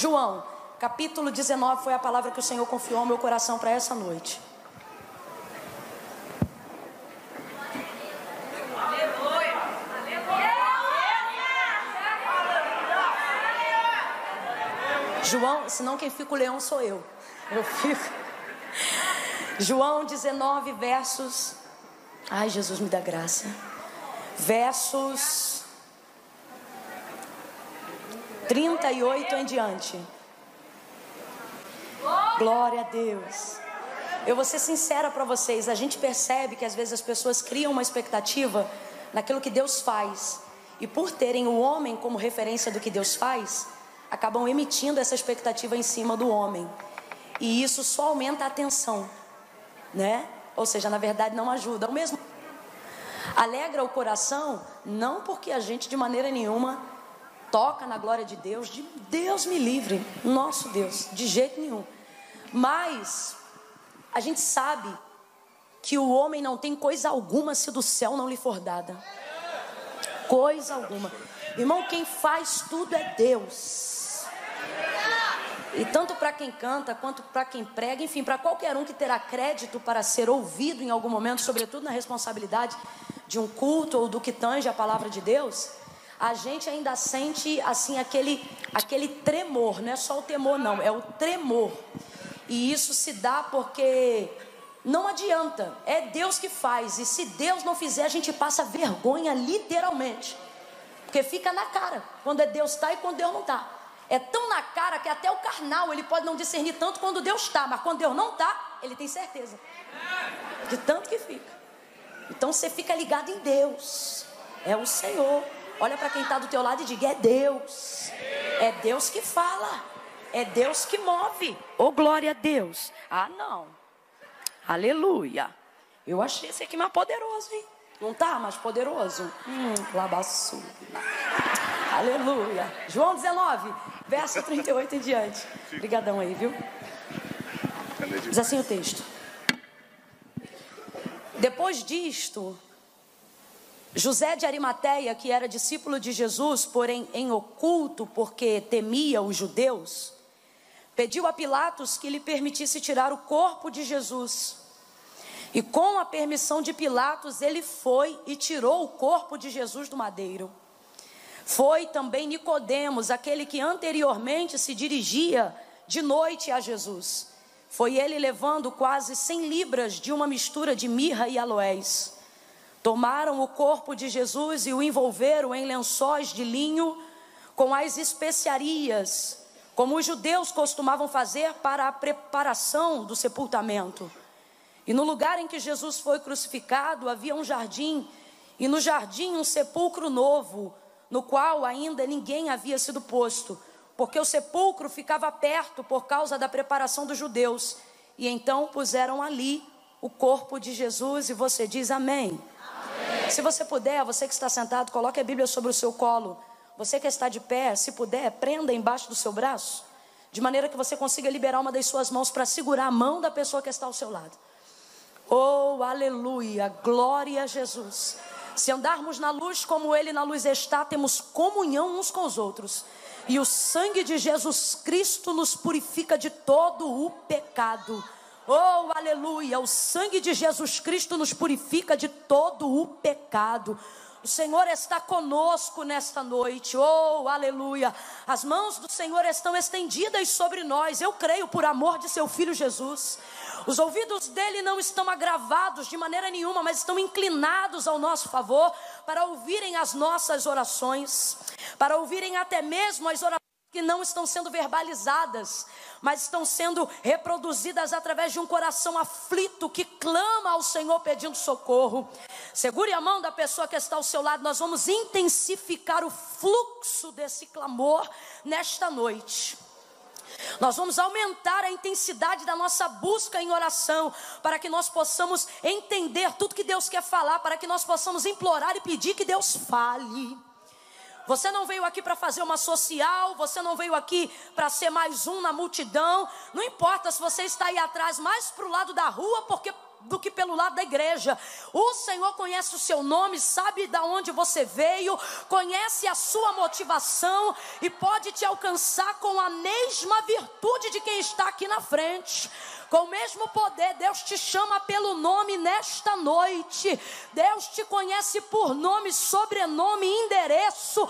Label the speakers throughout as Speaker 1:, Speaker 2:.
Speaker 1: João, capítulo 19 foi a palavra que o Senhor confiou ao meu coração para essa noite. João, senão quem fica o leão sou eu. Eu fico. João 19, versos. Ai, Jesus me dá graça. Versos 38 em diante. Glória a Deus. Eu vou ser sincera para vocês, a gente percebe que às vezes as pessoas criam uma expectativa naquilo que Deus faz. E por terem o homem como referência do que Deus faz, acabam emitindo essa expectativa em cima do homem. E isso só aumenta a tensão, né? Ou seja, na verdade não ajuda. O mesmo alegra o coração, não porque a gente de maneira nenhuma toca na glória de Deus, de Deus me livre, nosso Deus, de jeito nenhum. Mas a gente sabe que o homem não tem coisa alguma se do céu não lhe for dada. Coisa alguma. Irmão, quem faz tudo é Deus. E tanto para quem canta, quanto para quem prega, enfim, para qualquer um que terá crédito para ser ouvido em algum momento, sobretudo na responsabilidade de um culto ou do que tange a palavra de Deus, a gente ainda sente assim aquele aquele tremor, não é só o temor não, é o tremor. E isso se dá porque não adianta, é Deus que faz, e se Deus não fizer, a gente passa vergonha literalmente. Porque fica na cara quando é Deus está e quando Deus não está. É tão na cara que até o carnal ele pode não discernir tanto quando Deus está, mas quando Deus não está, ele tem certeza. De tanto que fica. Então você fica ligado em Deus. É o Senhor. Olha para quem está do teu lado e diga: é Deus. É Deus que fala. É Deus que move. Oh, glória a Deus. Ah, não. Aleluia. Eu achei esse aqui mais poderoso, hein? Não tá mais poderoso? Hum, labaçu. Aleluia. João 19, verso 38 em diante. Obrigadão aí, viu? Diz assim o texto. Depois disto, José de Arimateia, que era discípulo de Jesus, porém em oculto, porque temia os judeus, pediu a Pilatos que lhe permitisse tirar o corpo de Jesus. E com a permissão de Pilatos, ele foi e tirou o corpo de Jesus do madeiro. Foi também Nicodemos, aquele que anteriormente se dirigia de noite a Jesus. Foi ele levando quase cem libras de uma mistura de mirra e aloés. Tomaram o corpo de Jesus e o envolveram em lençóis de linho com as especiarias, como os judeus costumavam fazer para a preparação do sepultamento. E no lugar em que Jesus foi crucificado havia um jardim, e no jardim um sepulcro novo, no qual ainda ninguém havia sido posto, porque o sepulcro ficava perto por causa da preparação dos judeus. E então puseram ali o corpo de Jesus e você diz amém. Se você puder, você que está sentado, coloque a Bíblia sobre o seu colo. Você que está de pé, se puder, prenda embaixo do seu braço, de maneira que você consiga liberar uma das suas mãos para segurar a mão da pessoa que está ao seu lado. Oh, aleluia, glória a Jesus. Se andarmos na luz como Ele na luz está, temos comunhão uns com os outros. E o sangue de Jesus Cristo nos purifica de todo o pecado. Oh, aleluia! O sangue de Jesus Cristo nos purifica de todo o pecado. O Senhor está conosco nesta noite. Oh, aleluia. As mãos do Senhor estão estendidas sobre nós. Eu creio por amor de seu filho Jesus. Os ouvidos dele não estão agravados de maneira nenhuma, mas estão inclinados ao nosso favor para ouvirem as nossas orações, para ouvirem até mesmo as orações que não estão sendo verbalizadas, mas estão sendo reproduzidas através de um coração aflito que clama ao Senhor pedindo socorro. Segure a mão da pessoa que está ao seu lado, nós vamos intensificar o fluxo desse clamor nesta noite. Nós vamos aumentar a intensidade da nossa busca em oração, para que nós possamos entender tudo que Deus quer falar, para que nós possamos implorar e pedir que Deus fale. Você não veio aqui para fazer uma social, você não veio aqui para ser mais um na multidão. Não importa se você está aí atrás, mais para o lado da rua, porque do que pelo lado da igreja. O Senhor conhece o seu nome, sabe de onde você veio, conhece a sua motivação e pode te alcançar com a mesma virtude de quem está aqui na frente. Com o mesmo poder, Deus te chama pelo nome nesta noite. Deus te conhece por nome, sobrenome, endereço,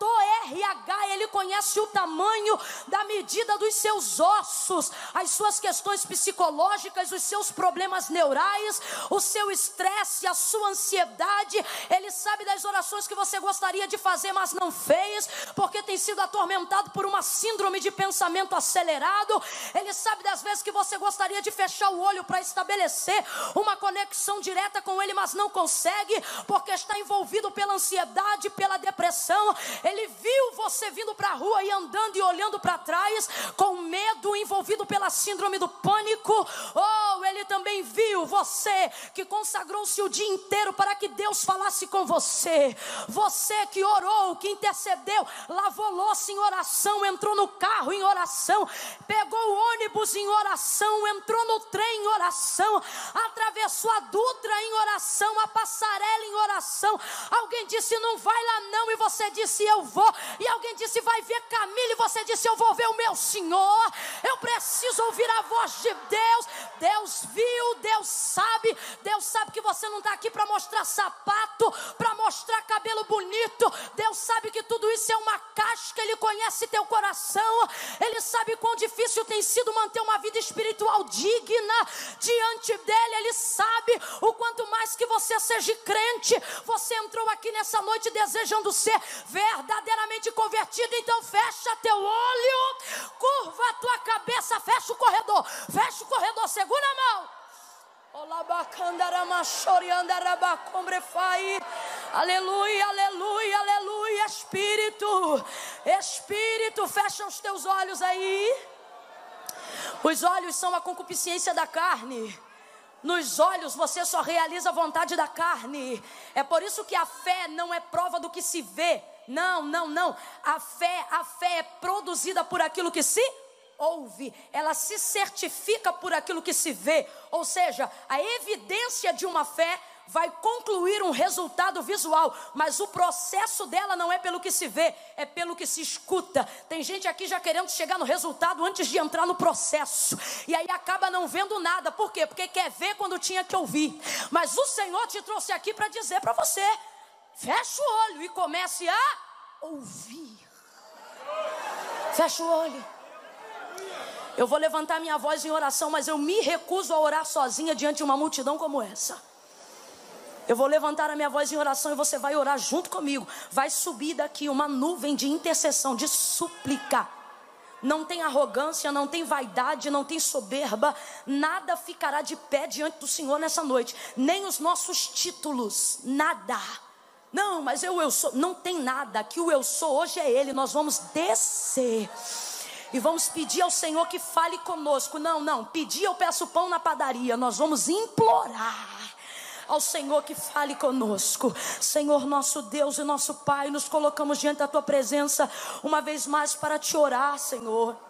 Speaker 1: fator RH, ele conhece o tamanho da medida dos seus ossos, as suas questões psicológicas, os seus problemas neurais, o seu estresse, a sua ansiedade. Ele sabe das orações que você gostaria de fazer, mas não fez, porque tem sido atormentado por uma síndrome de pensamento acelerado. Ele sabe das vezes que você gostaria de fechar o olho para estabelecer uma conexão direta com ele, mas não consegue, porque está envolvido pela ansiedade, pela depressão. Ele viu você vindo para a rua e andando e olhando para trás, com medo, envolvido pela síndrome do pânico. Oh, ele também viu você que consagrou-se o dia inteiro para que Deus falasse com você. Você que orou, que intercedeu, lavou louça em oração, entrou no carro em oração, pegou o ônibus em oração, entrou no trem em oração, atravessou a Dutra em oração, a passarela em oração. Alguém disse: Não vai lá não, e você disse: Eu vou. E alguém disse: Vai ver Camila. E você disse: Eu vou ver o meu Senhor. Eu preciso ouvir a voz de Deus. Deus viu, Deus sabe. Deus sabe que você não está aqui para mostrar sapato, para mostrar cabelo bonito. Deus sabe que tudo isso é uma casca. Ele conhece teu coração. Ele sabe quão difícil tem sido manter uma vida espiritual digna diante dele. Ele sabe o quanto mais que você seja crente, você entrou aqui nessa noite desejando ser verdadeiramente verdadeiramente convertido, então fecha teu olho, curva a tua cabeça, fecha o corredor, fecha o corredor, segura a mão. Aleluia, aleluia, aleluia, Espírito, Espírito, fecha os teus olhos aí. Os olhos são a concupiscência da carne. Nos olhos você só realiza a vontade da carne. É por isso que a fé não é prova do que se vê, não, não, não. A fé, a fé é produzida por aquilo que se ouve, ela se certifica por aquilo que se vê. Ou seja, a evidência de uma fé vai concluir um resultado visual, mas o processo dela não é pelo que se vê, é pelo que se escuta. Tem gente aqui já querendo chegar no resultado antes de entrar no processo, e aí acaba não vendo nada. Por quê? Porque quer ver quando tinha que ouvir. Mas o Senhor te trouxe aqui para dizer para você: Feche o olho e comece a ouvir. Feche o olho. Eu vou levantar minha voz em oração, mas eu me recuso a orar sozinha diante de uma multidão como essa. Eu vou levantar a minha voz em oração e você vai orar junto comigo. Vai subir daqui uma nuvem de intercessão, de súplica. Não tem arrogância, não tem vaidade, não tem soberba. Nada ficará de pé diante do Senhor nessa noite. Nem os nossos títulos, nada. Não, mas eu, eu sou. Não tem nada. Que o eu sou hoje é Ele. Nós vamos descer. E vamos pedir ao Senhor que fale conosco. Não, não. Pedir eu peço pão na padaria. Nós vamos implorar ao Senhor que fale conosco. Senhor, nosso Deus e nosso Pai, nos colocamos diante da tua presença uma vez mais para te orar, Senhor.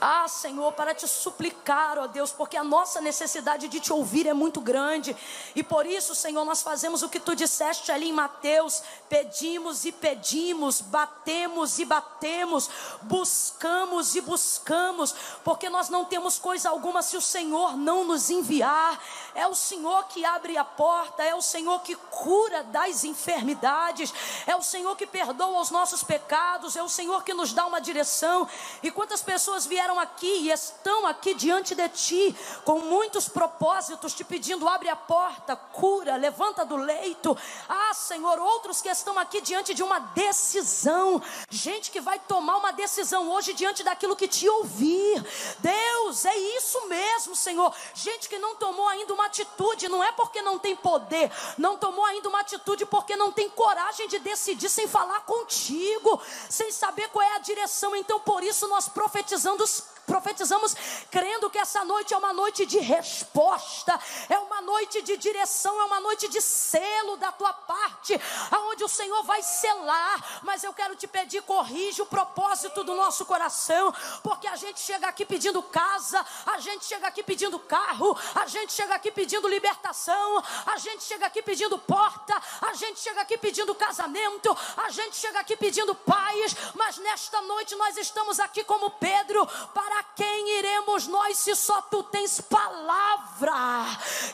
Speaker 1: Ah, Senhor, para te suplicar, ó Deus, porque a nossa necessidade de te ouvir é muito grande. E por isso, Senhor, nós fazemos o que tu disseste ali em Mateus: pedimos e pedimos, batemos e batemos, buscamos e buscamos, porque nós não temos coisa alguma se o Senhor não nos enviar. É o Senhor que abre a porta, é o Senhor que cura das enfermidades, é o Senhor que perdoa os nossos pecados, é o Senhor que nos dá uma direção. E quantas pessoas vieram aqui e estão aqui diante de ti com muitos propósitos, te pedindo: abre a porta, cura, levanta do leito. Ah, Senhor, outros que estão aqui diante de uma decisão, gente que vai tomar uma decisão hoje diante daquilo que te ouvir. Deus, é isso mesmo, Senhor. Gente que não tomou ainda uma atitude, não é porque não tem poder, não tomou ainda uma atitude porque não tem coragem de decidir sem falar contigo, sem saber qual é a direção. Então, por isso, nós profetizamos dos profetizamos crendo que essa noite é uma noite de resposta, é uma noite de direção, é uma noite de selo da tua parte, aonde o Senhor vai selar. Mas eu quero te pedir, corrige o propósito do nosso coração, porque a gente chega aqui pedindo casa, a gente chega aqui pedindo carro, a gente chega aqui pedindo libertação, a gente chega aqui pedindo porta, a gente chega aqui pedindo casamento, a gente chega aqui pedindo paz, mas nesta noite nós estamos aqui como Pedro, para quem iremos nós se só tu tens palavra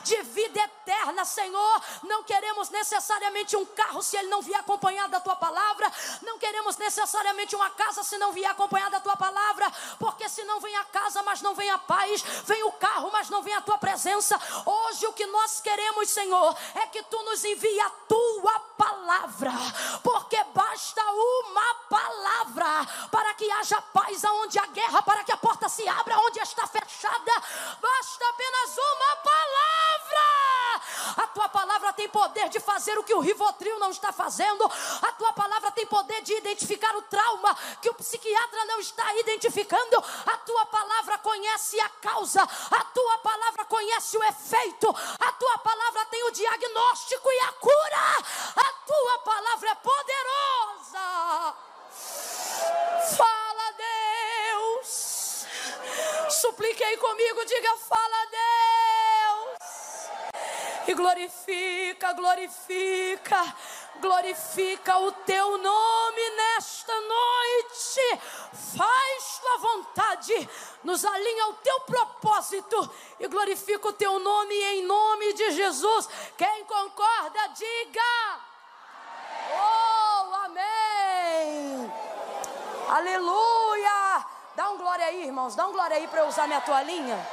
Speaker 1: de vida eterna, Senhor? Não queremos necessariamente um carro se ele não vier acompanhado da tua palavra, não queremos necessariamente uma casa se não vier acompanhada da tua palavra, porque se não vem a casa, mas não vem a paz, vem o carro, mas não vem a tua presença. Hoje o que nós queremos, Senhor, é que tu nos envie a tua palavra, porque basta uma palavra para que haja paz aonde há guerra, para que a porta se abra onde está fechada. Basta apenas uma palavra. A tua palavra tem poder de fazer o que o Rivotril não está fazendo. A tua palavra tem poder de identificar o trauma que o psiquiatra não está identificando. A tua palavra conhece a causa. A tua palavra conhece o efeito. A tua palavra tem o diagnóstico e a cura. A tua palavra é poderosa. Fala, Deus. Supliquei comigo, diga, fala, Deus. E glorifica, glorifica, glorifica o teu nome nesta noite. Faz tua vontade, nos alinha ao teu propósito e glorifica o teu nome em nome de Jesus. Quem concorda, diga. Oh, amém. Aleluia. Dá um glória aí, irmãos. Dá um glória aí para eu usar minha toalhinha.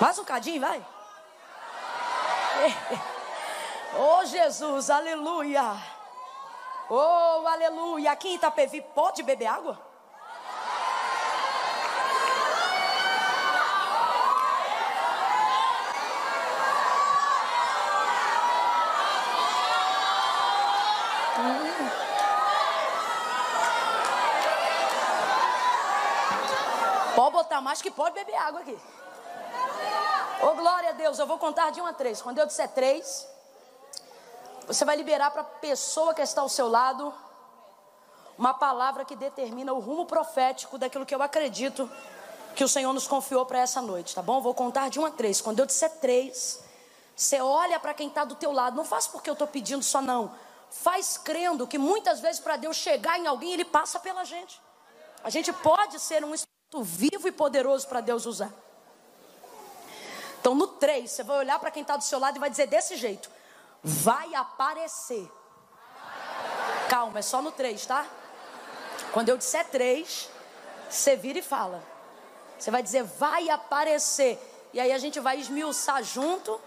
Speaker 1: Mais um cadinho, vai. Oh, Jesus, aleluia. Oh, aleluia. Aqui em Itapevi pode beber água? Pode botar mais que pode beber água aqui. Oh, glória a Deus, eu vou contar de um a três. Quando eu disser três, você vai liberar para a pessoa que está ao seu lado uma palavra que determina o rumo profético daquilo que eu acredito que o Senhor nos confiou para essa noite, tá bom? Vou contar de um a três. Quando eu disser três, você olha para quem está do teu lado. Não faz porque eu estou pedindo só não. Faz crendo que muitas vezes para Deus chegar em alguém, Ele passa pela gente. A gente pode ser um instrumento vivo e poderoso para Deus usar. Então, no 3, você vai olhar para quem está do seu lado e vai dizer desse jeito: vai aparecer. Calma, é só no 3, tá? Quando eu disser 3, você vira e fala. Você vai dizer, vai aparecer. E aí a gente vai esmiuçar junto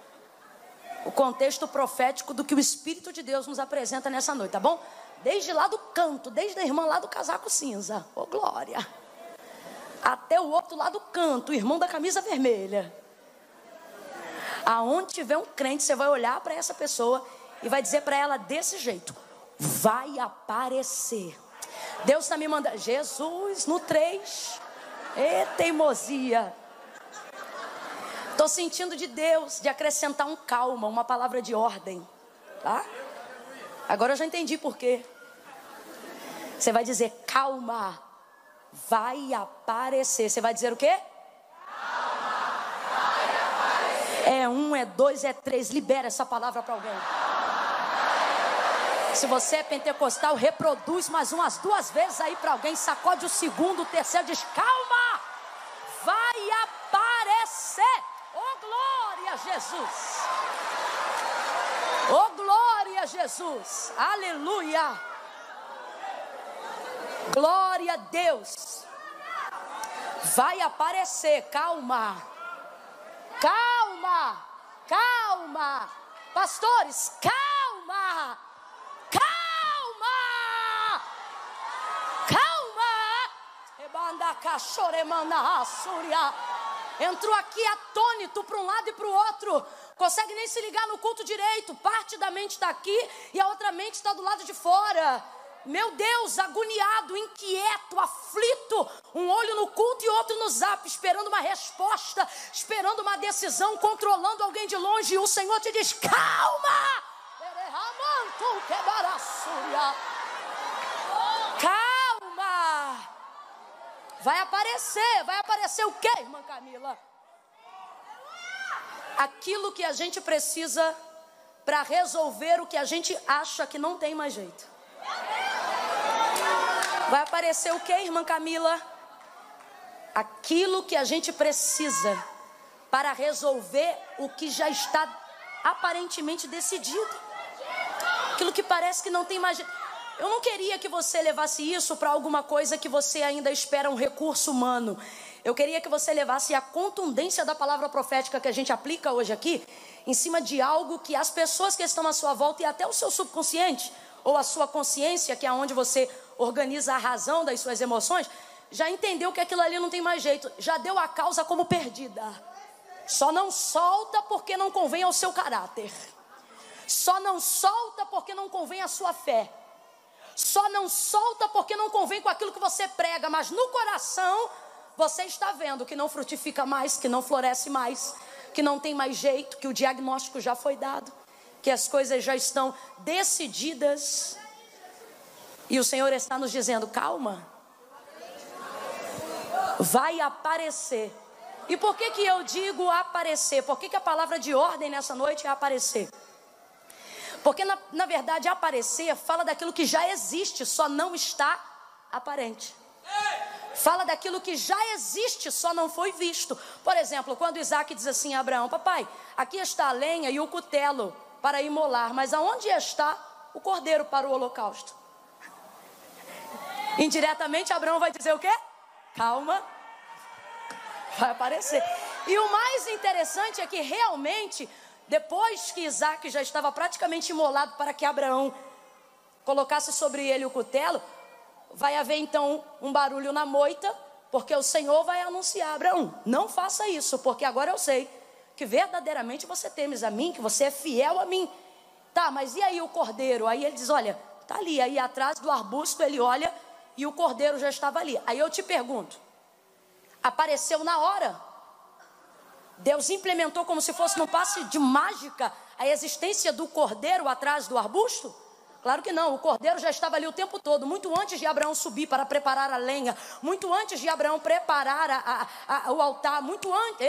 Speaker 1: o contexto profético do que o Espírito de Deus nos apresenta nessa noite, tá bom? Desde lá do canto, desde a irmã lá do casaco cinza, ô oh, glória, até o outro lá do canto, o irmão da camisa vermelha. Aonde tiver um crente, você vai olhar para essa pessoa e vai dizer para ela desse jeito: vai aparecer. Deus está me mandando. Jesus, no 3. E teimosia. Estou sentindo de Deus de acrescentar um calma, uma palavra de ordem. Tá? Agora eu já entendi por quê. Você vai dizer calma, vai aparecer. Você vai dizer o quê? É um, é dois, é três. Libera essa palavra para alguém. Se você é pentecostal, reproduz mais umas duas vezes aí para alguém. Sacode o segundo, o terceiro, diz: calma, vai aparecer. Oh, glória a Jesus. Oh, glória a Jesus. Aleluia. Glória a Deus. Vai aparecer, calma. Calma. Calma. Pastores, calma. Calma. Calma. Entrou aqui atônito para um lado e para o outro. Consegue nem se ligar no culto direito. Parte da mente está aqui e a outra mente está do lado de fora. Meu Deus, agoniado, inquieto, aflito, um olho no culto e outro no zap, esperando uma resposta, esperando uma decisão, controlando alguém de longe, e o Senhor te diz: calma! Calma! Vai aparecer, vai aparecer o que, irmã Camila? Aquilo que a gente precisa para resolver o que a gente acha que não tem mais jeito. Vai aparecer o que, irmã Camila? Aquilo que a gente precisa para resolver o que já está aparentemente decidido. Aquilo que parece que não tem mais. Eu não queria que você levasse isso para alguma coisa que você ainda espera um recurso humano. Eu queria que você levasse a contundência da palavra profética que a gente aplica hoje aqui em cima de algo que as pessoas que estão à sua volta e até o seu subconsciente ou a sua consciência, que é onde você organiza a razão das suas emoções, já entendeu que aquilo ali não tem mais jeito, já deu a causa como perdida. Só não solta porque não convém ao seu caráter. Só não solta porque não convém à sua fé. Só não solta porque não convém com aquilo que você prega, mas no coração você está vendo que não frutifica mais, que não floresce mais, que não tem mais jeito, que o diagnóstico já foi dado, que as coisas já estão decididas. E o Senhor está nos dizendo: calma, vai aparecer. E por que, que eu digo aparecer? Por que, que a palavra de ordem nessa noite é aparecer? Porque na, na verdade aparecer fala daquilo que já existe, só não está aparente. Fala daquilo que já existe, só não foi visto. Por exemplo, quando Isaac diz assim a Abraão: Papai, aqui está a lenha e o cutelo para imolar, mas aonde está o cordeiro para o holocausto? Indiretamente, Abraão vai dizer o quê? Calma, vai aparecer. E o mais interessante é que realmente, depois que Isaac já estava praticamente imolado para que Abraão colocasse sobre ele o cutelo, vai haver então um barulho na moita, porque o Senhor vai anunciar: Abraão, não faça isso, porque agora eu sei que verdadeiramente você temes a mim, que você é fiel a mim. Tá, mas e aí o cordeiro? Aí ele diz: Olha, tá ali, aí atrás do arbusto ele olha e o cordeiro já estava ali. Aí eu te pergunto: apareceu na hora? Deus implementou como se fosse num passe de mágica a existência do cordeiro atrás do arbusto? Claro que não, o cordeiro já estava ali o tempo todo, muito antes de Abraão subir para preparar a lenha, muito antes de Abraão preparar a, a, a, o altar, muito antes,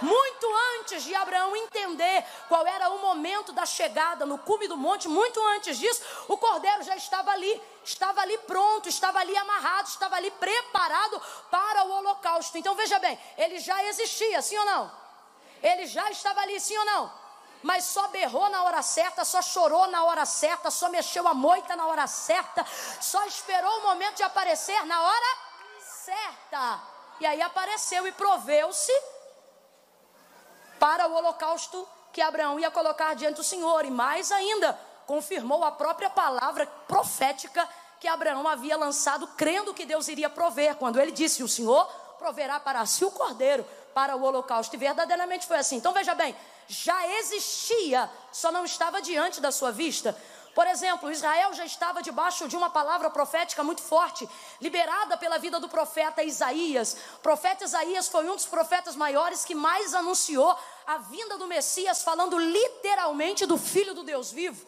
Speaker 1: muito antes de Abraão entender qual era o momento da chegada no cume do monte, muito antes disso, o cordeiro já estava ali, estava ali pronto, estava ali amarrado, estava ali preparado para o holocausto. Então veja bem, ele já existia, sim ou não? Ele já estava ali, sim ou não? Mas só berrou na hora certa, só chorou na hora certa, só mexeu a moita na hora certa, só esperou o momento de aparecer na hora certa. E aí apareceu e proveu-se para o holocausto que Abraão ia colocar diante do Senhor, e mais ainda, confirmou a própria palavra profética que Abraão havia lançado, crendo que Deus iria prover, quando ele disse: O Senhor proverá para si o cordeiro para o holocausto. E verdadeiramente foi assim. Então veja bem, já existia, só não estava diante da sua vista. Por exemplo, Israel já estava debaixo de uma palavra profética muito forte, liberada pela vida do profeta Isaías. O profeta Isaías foi um dos profetas maiores que mais anunciou a vinda do Messias, falando literalmente do Filho do Deus vivo.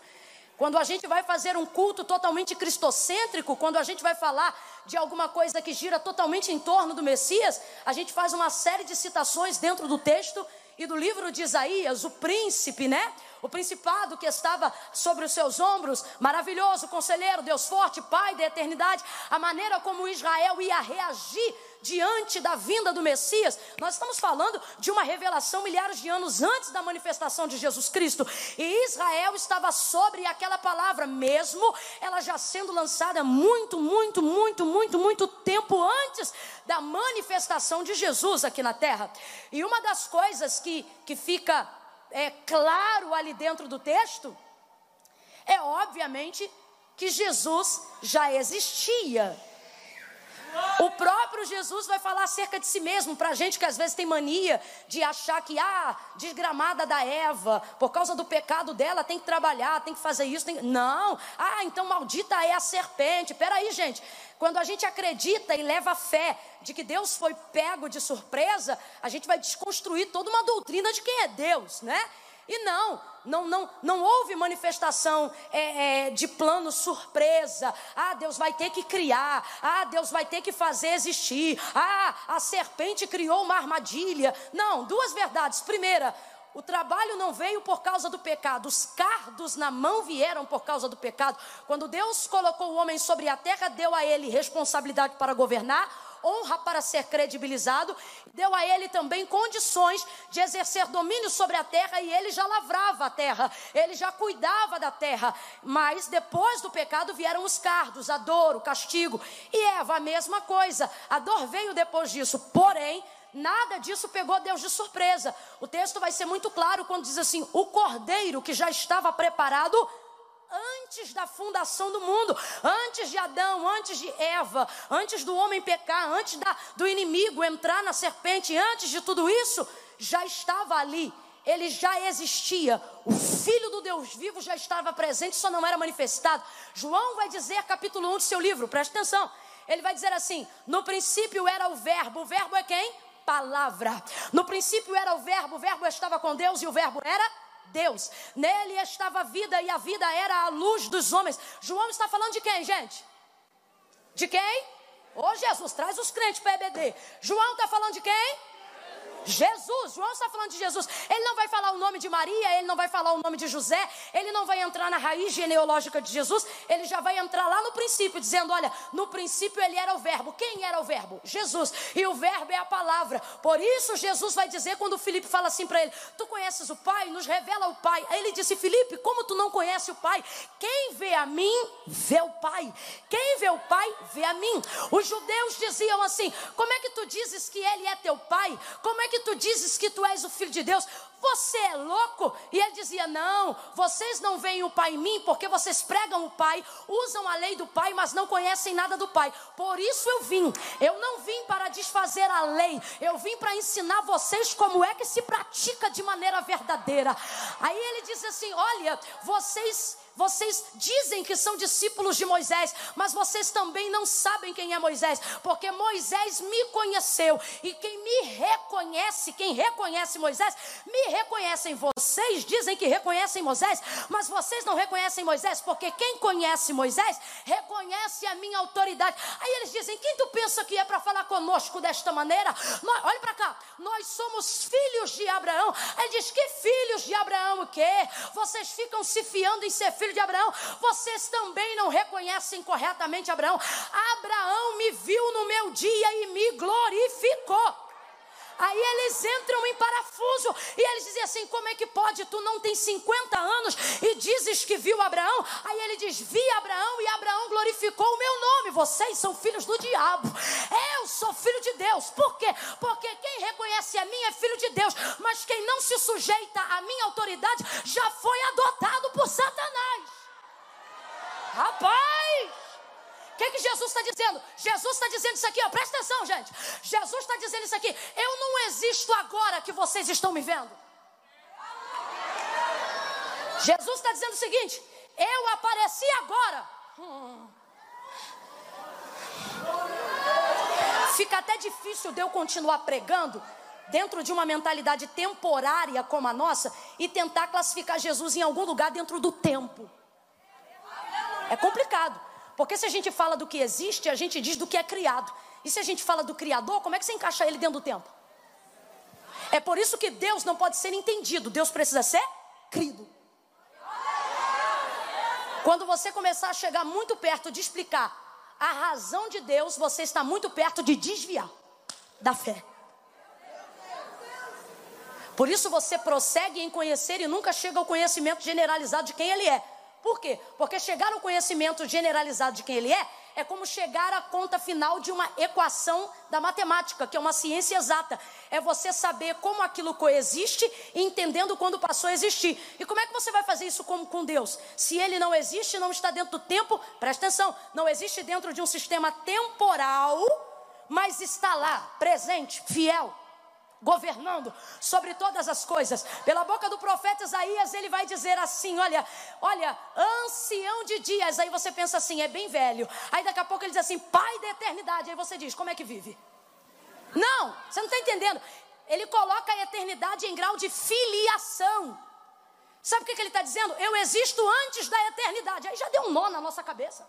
Speaker 1: Quando a gente vai fazer um culto totalmente cristocêntrico, quando a gente vai falar de alguma coisa que gira totalmente em torno do Messias, a gente faz uma série de citações dentro do texto e do livro de Isaías, o príncipe, né? O principado que estava sobre os seus ombros, maravilhoso, conselheiro, Deus forte, Pai da eternidade, a maneira como Israel ia reagir diante da vinda do Messias. Nós estamos falando de uma revelação milhares de anos antes da manifestação de Jesus Cristo. E Israel estava sobre aquela palavra, mesmo ela já sendo lançada muito, muito, muito, muito, muito tempo antes da manifestação de Jesus aqui na terra. E uma das coisas que, que fica é, claro ali dentro do texto é, obviamente, que Jesus já existia. O próprio Jesus vai falar acerca de si mesmo para gente que às vezes tem mania de achar que, ah, desgramada da Eva, por causa do pecado dela, tem que trabalhar, tem que fazer isso. Tem... Não, ah, então maldita é a serpente. Peraí, gente. Quando a gente acredita e leva fé de que Deus foi pego de surpresa, a gente vai desconstruir toda uma doutrina de quem é Deus, né? E não, não, não, não houve manifestação é, é, de plano surpresa. Ah, Deus vai ter que criar. Ah, Deus vai ter que fazer existir. Ah, a serpente criou uma armadilha. Não, duas verdades. Primeira, o trabalho não veio por causa do pecado, os cardos na mão vieram por causa do pecado. Quando Deus colocou o homem sobre a terra, deu a ele responsabilidade para governar honra para ser credibilizado, deu a ele também condições de exercer domínio sobre a terra e ele já lavrava a terra, ele já cuidava da terra. Mas depois do pecado vieram os cardos, a dor, o castigo. E Eva, a mesma coisa. A dor veio depois disso, porém. Nada disso pegou Deus de surpresa. O texto vai ser muito claro quando diz assim: o cordeiro que já estava preparado antes da fundação do mundo, antes de Adão, antes de Eva, antes do homem pecar, antes da, do inimigo entrar na serpente, antes de tudo isso, já estava ali. Ele já existia, o Filho do Deus vivo já estava presente, só não era manifestado. João vai dizer, capítulo 1 do seu livro, presta atenção. Ele vai dizer assim: no princípio era o Verbo, o Verbo é quem? Palavra. No princípio era o Verbo, o Verbo estava com Deus e o Verbo era Deus. Nele estava a vida e a vida era a luz dos homens. João está falando de quem, gente? De quem? Ô oh, Jesus, traz os crentes para EBD. João está falando de quem? Jesus, João está falando de Jesus. Ele não vai falar o nome de Maria, ele não vai falar o nome de José, ele não vai entrar na raiz genealógica de Jesus, ele já vai entrar lá no princípio, dizendo: olha, no princípio ele era o Verbo. Quem era o Verbo? Jesus. E o Verbo é a palavra. Por isso, Jesus vai dizer, quando Felipe fala assim para ele: Tu conheces o Pai? Nos revela o Pai. Aí ele disse: Felipe, como tu não conhece o Pai? Quem vê a mim, vê o Pai. Quem vê o Pai, vê a mim. Os judeus diziam assim: Como é que tu dizes que ele é teu Pai? Como é que que tu dizes que tu és o filho de Deus? Você é louco? E ele dizia: Não, vocês não veem o Pai em mim porque vocês pregam o Pai, usam a lei do Pai, mas não conhecem nada do Pai. Por isso eu vim. Eu não vim para desfazer a lei, eu vim para ensinar vocês como é que se pratica de maneira verdadeira. Aí ele disse assim: Olha, vocês vocês dizem que são discípulos de Moisés, mas vocês também não sabem quem é Moisés, porque Moisés me conheceu e quem me reconhece, quem reconhece Moisés, me reconhecem. Vocês dizem que reconhecem Moisés, mas vocês não reconhecem Moisés, porque quem conhece Moisés reconhece a minha autoridade. Aí eles dizem: quem tu pensa que é para falar conosco desta maneira? Nós, olha para cá, nós somos filhos de Abraão. Aí ele diz: que filhos de Abraão o quê? Vocês ficam se fiando em ser filhos filho de Abraão, vocês também não reconhecem corretamente Abraão. Abraão me viu no meu dia e me glorificou. Aí eles entram em parafuso e eles dizem assim: Como é que pode? Tu não tem 50 anos e dizes que viu Abraão? Aí ele diz: Vi Abraão e Abraão glorificou o meu nome. Vocês são filhos do diabo. Eu sou filho de Deus. Por quê? Porque quem reconhece a mim é filho de Deus. Mas quem não se sujeita à minha autoridade já foi adotado por Satanás. Rapaz! O que, que Jesus está dizendo? Jesus está dizendo isso aqui, ó, presta atenção, gente. Jesus está dizendo isso aqui. Eu não existo agora que vocês estão me vendo. Jesus está dizendo o seguinte: eu apareci agora. Hum. Fica até difícil de eu continuar pregando dentro de uma mentalidade temporária como a nossa e tentar classificar Jesus em algum lugar dentro do tempo. É complicado. Porque se a gente fala do que existe, a gente diz do que é criado. E se a gente fala do Criador, como é que você encaixa ele dentro do tempo? É por isso que Deus não pode ser entendido, Deus precisa ser crido. Quando você começar a chegar muito perto de explicar a razão de Deus, você está muito perto de desviar da fé. Por isso você prossegue em conhecer e nunca chega ao conhecimento generalizado de quem Ele é. Por quê? Porque chegar ao conhecimento generalizado de quem ele é é como chegar à conta final de uma equação da matemática, que é uma ciência exata. É você saber como aquilo coexiste entendendo quando passou a existir. E como é que você vai fazer isso como com Deus? Se ele não existe, não está dentro do tempo, presta atenção, não existe dentro de um sistema temporal mas está lá, presente, fiel, governando sobre todas as coisas. Pela boca do profeta Isaías, ele vai dizer assim: Olha, olha, ancião de dias. Aí você pensa assim, é bem velho. Aí daqui a pouco ele diz assim, pai da eternidade. Aí você diz, como é que vive? Não, você não está entendendo. Ele coloca a eternidade em grau de filiação. Sabe o que, que ele está dizendo? Eu existo antes da eternidade. Aí já deu um nó na nossa cabeça.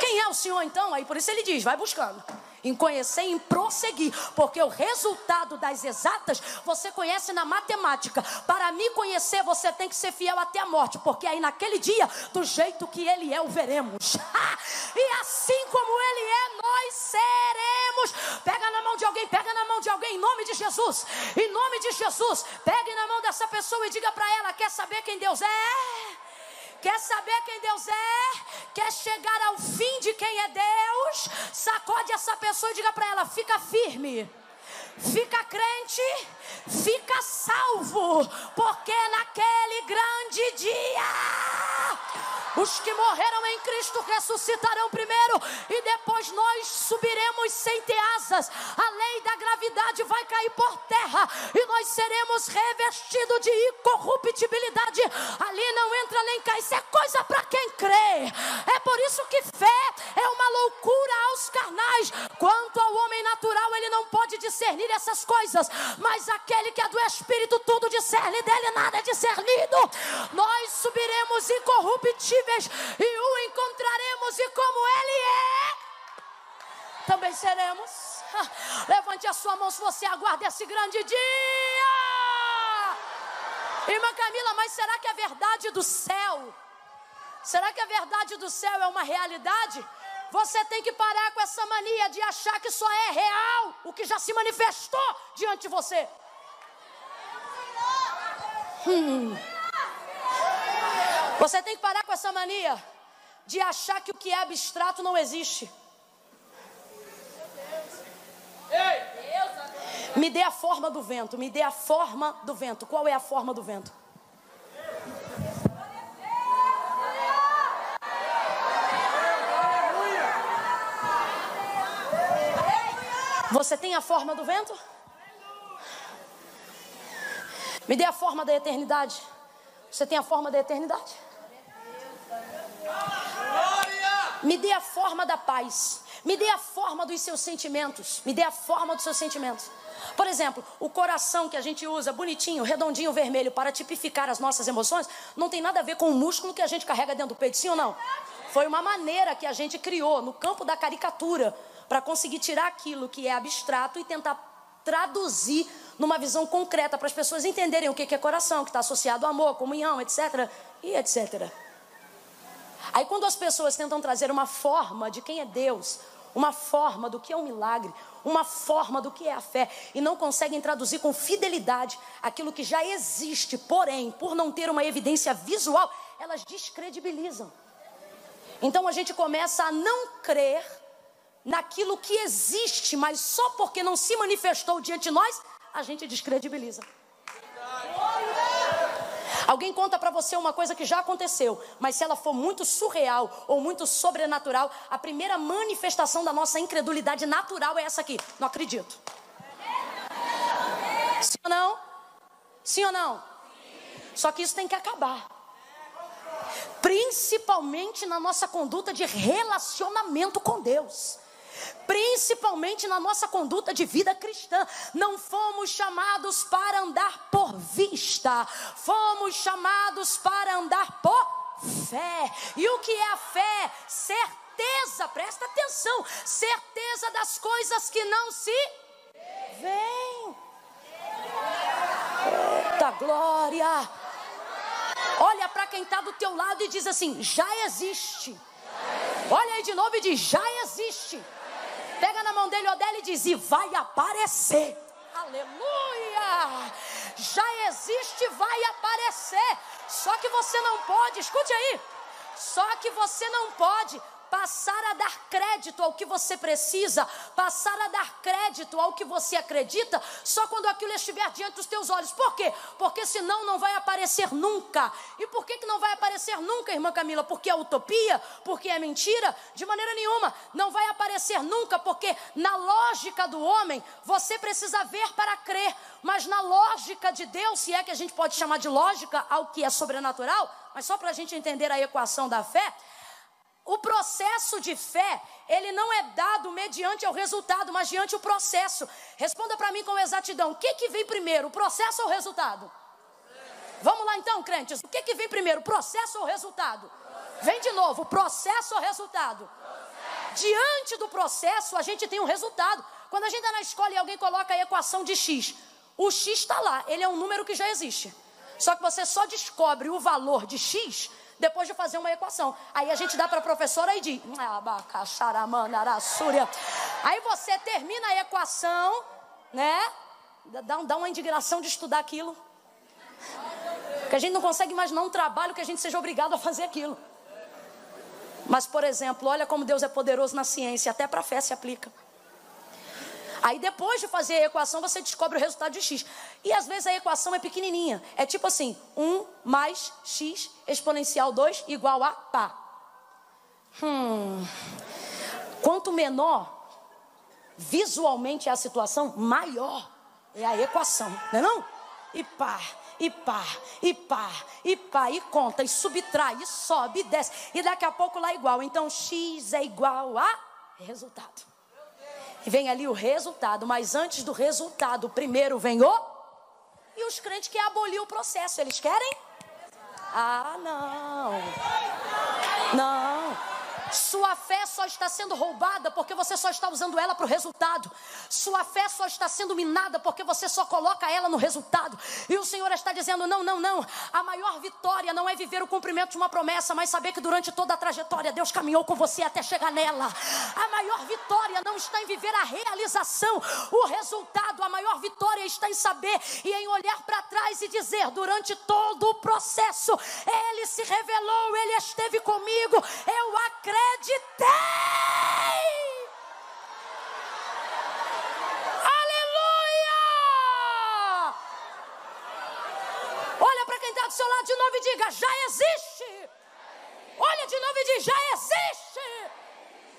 Speaker 1: Quem é o Senhor então? Aí por isso ele diz: vai buscando em conhecer e em prosseguir, porque o resultado das exatas você conhece na matemática. Para me conhecer, você tem que ser fiel até a morte, porque aí naquele dia, do jeito que ele é, o veremos. e assim como ele é, nós seremos. Pega na mão de alguém, pega na mão de alguém, em nome de Jesus. Em nome de Jesus, pegue na mão dessa pessoa e diga para ela: quer saber quem Deus é? Quer saber quem Deus é? Quer chegar ao fim de quem é Deus? Sacode essa pessoa e diga para ela: fica firme. Fica crente, fica salvo, porque naquele grande dia os que morreram em Cristo ressuscitarão primeiro e depois nós subiremos sem ter asas. A lei da gravidade vai cair por terra e nós seremos revestidos de incorruptibilidade. Ali não entra nem cai. Isso é coisa para quem crê. É por isso que fé é uma loucura aos carnais. Quanto ao homem natural, ele não pode discernir essas coisas, mas aquele que é do Espírito, tudo discerne dele, nada é discernido. Nós subiremos incorruptíveis e o encontraremos, e como Ele é, também seremos. Levante a sua mão se você aguarda esse grande dia. Irmã Camila, mas será que a verdade do céu? Será que a verdade do céu é uma realidade? Você tem que parar com essa mania de achar que só é real o que já se manifestou diante de você. Hum. Você tem que parar com essa mania de achar que o que é abstrato não existe. Me dê a forma do vento, me dê a forma do vento. Qual é a forma do vento? Você tem a forma do vento? Me dê a forma da eternidade. Você tem a forma da eternidade? Me dê a forma da paz. Me dê a forma dos seus sentimentos. Me dê a forma dos seus sentimentos. Por exemplo, o coração que a gente usa, bonitinho, redondinho, vermelho, para tipificar as nossas emoções, não tem nada a ver com o músculo que a gente carrega dentro do peito, sim ou não? Foi uma maneira que a gente criou no campo da caricatura para conseguir tirar aquilo que é abstrato e tentar traduzir numa visão concreta para as pessoas entenderem o que é coração, que está associado ao amor, comunhão, etc. e etc. Aí quando as pessoas tentam trazer uma forma de quem é Deus, uma forma do que é um milagre, uma forma do que é a fé, e não conseguem traduzir com fidelidade aquilo que já existe, porém, por não ter uma evidência visual, elas descredibilizam. Então a gente começa a não crer naquilo que existe, mas só porque não se manifestou diante de nós, a gente descredibiliza. Alguém conta para você uma coisa que já aconteceu, mas se ela for muito surreal ou muito sobrenatural, a primeira manifestação da nossa incredulidade natural é essa aqui: não acredito. Sim ou não? Sim ou não? Só que isso tem que acabar. Principalmente na nossa conduta de relacionamento com Deus principalmente na nossa conduta de vida cristã. Não fomos chamados para andar por vista, fomos chamados para andar por fé. E o que é a fé? Certeza, presta atenção, certeza das coisas que não se veem. Eita glória! Olha para quem está do teu lado e diz assim: já existe. Olha aí de novo e diz: já existe. Pega na mão dele ou dela e diz: e vai aparecer. Aleluia! Já existe, vai aparecer. Só que você não pode, escute aí. Só que você não pode passar a dar crédito ao que você precisa, passar a dar crédito ao que você acredita, só quando aquilo estiver diante dos teus olhos. Por quê? Porque senão não vai aparecer nunca. E por que, que não vai aparecer nunca, irmã Camila? Porque é utopia? Porque é mentira? De maneira nenhuma. Não vai aparecer nunca, porque na lógica do homem, você precisa ver para crer. Mas na lógica de Deus, se é que a gente pode chamar de lógica ao que é sobrenatural, mas só para a gente entender a equação da fé, o processo de fé, ele não é dado mediante o resultado, mas diante o processo. Responda para mim com exatidão: o que, que vem primeiro, o processo ou o resultado? Vamos lá então, crentes. O que, que vem primeiro, processo ou resultado? Vem de novo, processo ou resultado? Diante do processo, a gente tem um resultado. Quando a gente está na escola e alguém coloca a equação de x, o x está lá, ele é um número que já existe. Só que você só descobre o valor de x depois de fazer uma equação. Aí a gente dá para a professora e diz: Aí você termina a equação, né? Dá, dá uma indignação de estudar aquilo. Que a gente não consegue imaginar um trabalho que a gente seja obrigado a fazer aquilo. Mas, por exemplo, olha como Deus é poderoso na ciência, até para a fé se aplica. Aí depois de fazer a equação, você descobre o resultado de x. E às vezes a equação é pequenininha. É tipo assim, 1 mais x exponencial 2 igual a pá. Hum. Quanto menor visualmente é a situação, maior é a equação, não é não? E pá, e pá, e pá, e pá, e conta, e subtrai, e sobe, e desce. E daqui a pouco lá é igual. Então x é igual a resultado. Vem ali o resultado, mas antes do resultado, primeiro vem o. E os crentes querem abolir o processo, eles querem? Ah, não. Não. Sua fé só está sendo roubada porque você só está usando ela para o resultado. Sua fé só está sendo minada porque você só coloca ela no resultado. E o Senhor está dizendo: não, não, não. A maior vitória não é viver o cumprimento de uma promessa, mas saber que durante toda a trajetória Deus caminhou com você até chegar nela. A maior vitória não está em viver a realização, o resultado. A maior vitória está em saber e em olhar para trás e dizer: durante todo o processo, Ele se revelou, Ele esteve comigo. Eu acredito acreditei. Aleluia! Olha para quem está do seu lado de novo e diga: já existe. Olha de novo e diga: já existe.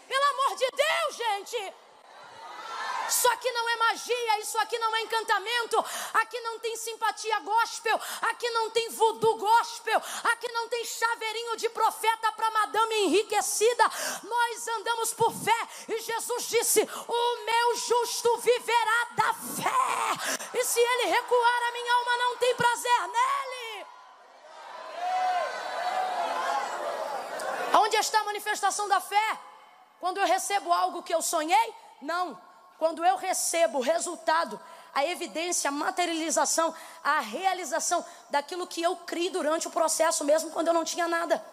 Speaker 1: Pelo amor de Deus, gente. Isso aqui não é magia, isso aqui não é encantamento, aqui não tem simpatia gospel, aqui não tem voodoo gospel, aqui não tem chaveirinho de profeta para madame enriquecida. Nós andamos por fé e Jesus disse: O meu justo viverá da fé, e se ele recuar, a minha alma não tem prazer nele. Onde está a manifestação da fé? Quando eu recebo algo que eu sonhei? Não. Quando eu recebo o resultado, a evidência, a materialização, a realização daquilo que eu criei durante o processo, mesmo quando eu não tinha nada.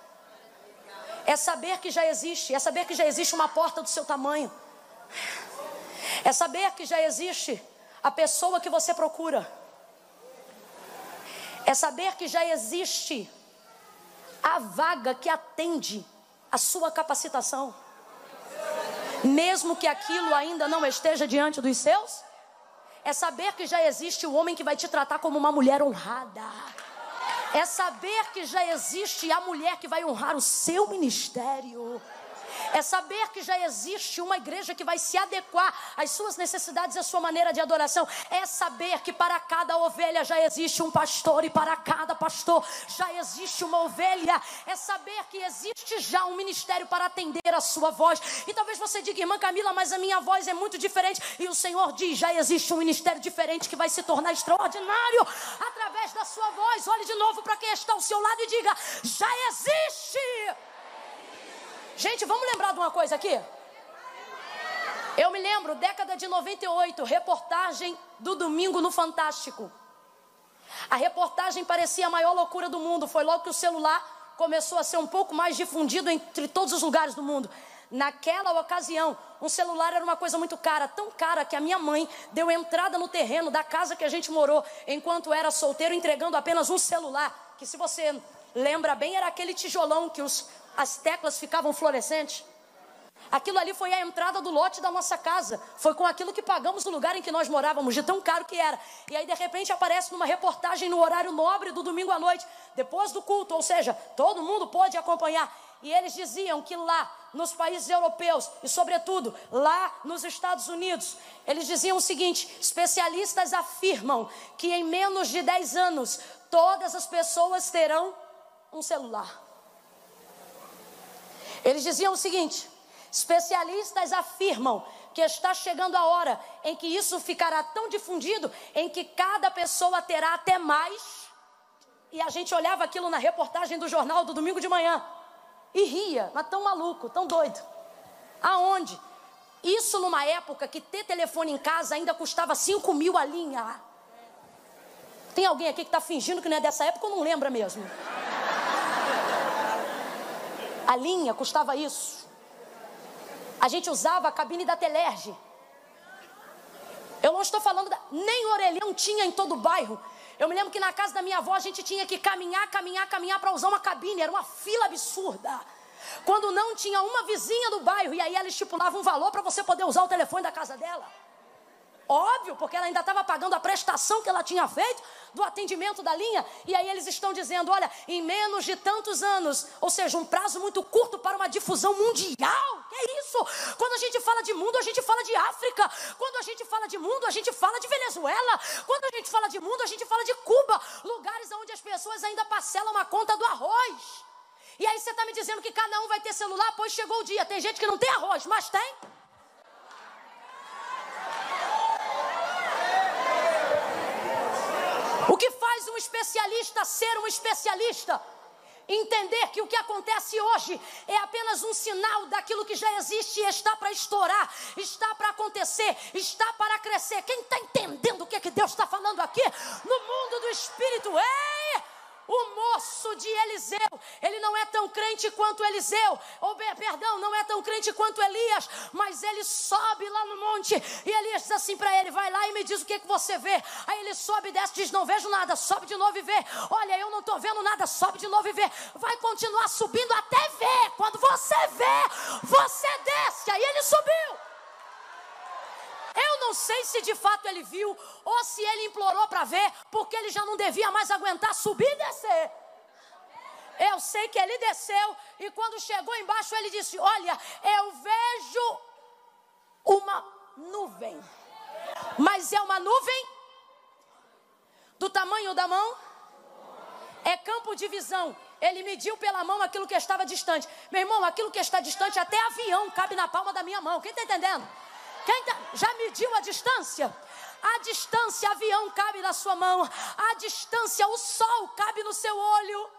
Speaker 1: É saber que já existe, é saber que já existe uma porta do seu tamanho. É saber que já existe a pessoa que você procura. É saber que já existe a vaga que atende a sua capacitação mesmo que aquilo ainda não esteja diante dos seus? É saber que já existe o homem que vai te tratar como uma mulher honrada. É saber que já existe a mulher que vai honrar o seu ministério é saber que já existe uma igreja que vai se adequar às suas necessidades e à sua maneira de adoração. É saber que para cada ovelha já existe um pastor e para cada pastor já existe uma ovelha. É saber que existe já um ministério para atender a sua voz. E talvez você diga, irmã Camila, mas a minha voz é muito diferente. E o Senhor diz: já existe um ministério diferente que vai se tornar extraordinário através da sua voz. Olhe de novo para quem está ao seu lado e diga: já existe. Gente, vamos lembrar de uma coisa aqui? Eu me lembro, década de 98, reportagem do domingo no Fantástico. A reportagem parecia a maior loucura do mundo. Foi logo que o celular começou a ser um pouco mais difundido entre todos os lugares do mundo. Naquela ocasião, um celular era uma coisa muito cara, tão cara que a minha mãe deu entrada no terreno da casa que a gente morou enquanto era solteiro, entregando apenas um celular. Que, se você lembra bem, era aquele tijolão que os as teclas ficavam fluorescentes. Aquilo ali foi a entrada do lote da nossa casa. Foi com aquilo que pagamos o lugar em que nós morávamos, de tão caro que era. E aí, de repente, aparece numa reportagem no horário nobre do domingo à noite, depois do culto, ou seja, todo mundo pode acompanhar. E eles diziam que lá, nos países europeus e, sobretudo, lá nos Estados Unidos, eles diziam o seguinte: especialistas afirmam que em menos de 10 anos, todas as pessoas terão um celular. Eles diziam o seguinte: especialistas afirmam que está chegando a hora em que isso ficará tão difundido em que cada pessoa terá até mais. E a gente olhava aquilo na reportagem do jornal do domingo de manhã e ria, mas tão maluco, tão doido. Aonde? Isso numa época que ter telefone em casa ainda custava 5 mil a linha. Tem alguém aqui que está fingindo que não é dessa época ou não lembra mesmo? A linha custava isso. A gente usava a cabine da Telerge. Eu não estou falando, da... nem orelhão tinha em todo o bairro. Eu me lembro que na casa da minha avó a gente tinha que caminhar, caminhar, caminhar para usar uma cabine. Era uma fila absurda. Quando não tinha uma vizinha do bairro e aí ela estipulava um valor para você poder usar o telefone da casa dela. Óbvio, porque ela ainda estava pagando a prestação que ela tinha feito do atendimento da linha. E aí eles estão dizendo: olha, em menos de tantos anos, ou seja, um prazo muito curto para uma difusão mundial. Que é isso? Quando a gente fala de mundo, a gente fala de África. Quando a gente fala de mundo, a gente fala de Venezuela. Quando a gente fala de mundo, a gente fala de Cuba. Lugares onde as pessoas ainda parcelam a conta do arroz. E aí você está me dizendo que cada um vai ter celular, pois chegou o dia. Tem gente que não tem arroz, mas tem. O que faz um especialista ser um especialista? Entender que o que acontece hoje é apenas um sinal daquilo que já existe e está para estourar, está para acontecer, está para crescer. Quem está entendendo o que, é que Deus está falando aqui? No mundo do Espírito, ei! O moço de Eliseu, ele não é tão crente quanto Eliseu, ou perdão, não é tão crente quanto Elias, mas ele sobe lá no monte e Elias diz assim para ele: vai lá e me diz o que, que você vê. Aí ele sobe e desce, diz: não vejo nada, sobe de novo e vê. Olha, eu não estou vendo nada, sobe de novo e vê. Vai continuar subindo até ver. Quando você vê, você desce. Aí ele subiu. Eu não sei se de fato ele viu ou se ele implorou para ver, porque ele já não devia mais aguentar subir e descer. Eu sei que ele desceu e quando chegou embaixo ele disse: Olha, eu vejo uma nuvem, mas é uma nuvem do tamanho da mão, é campo de visão. Ele mediu pela mão aquilo que estava distante. Meu irmão, aquilo que está distante, até avião cabe na palma da minha mão. Quem está entendendo? Quem tá, já mediu a distância? A distância, avião cabe na sua mão. A distância, o sol cabe no seu olho.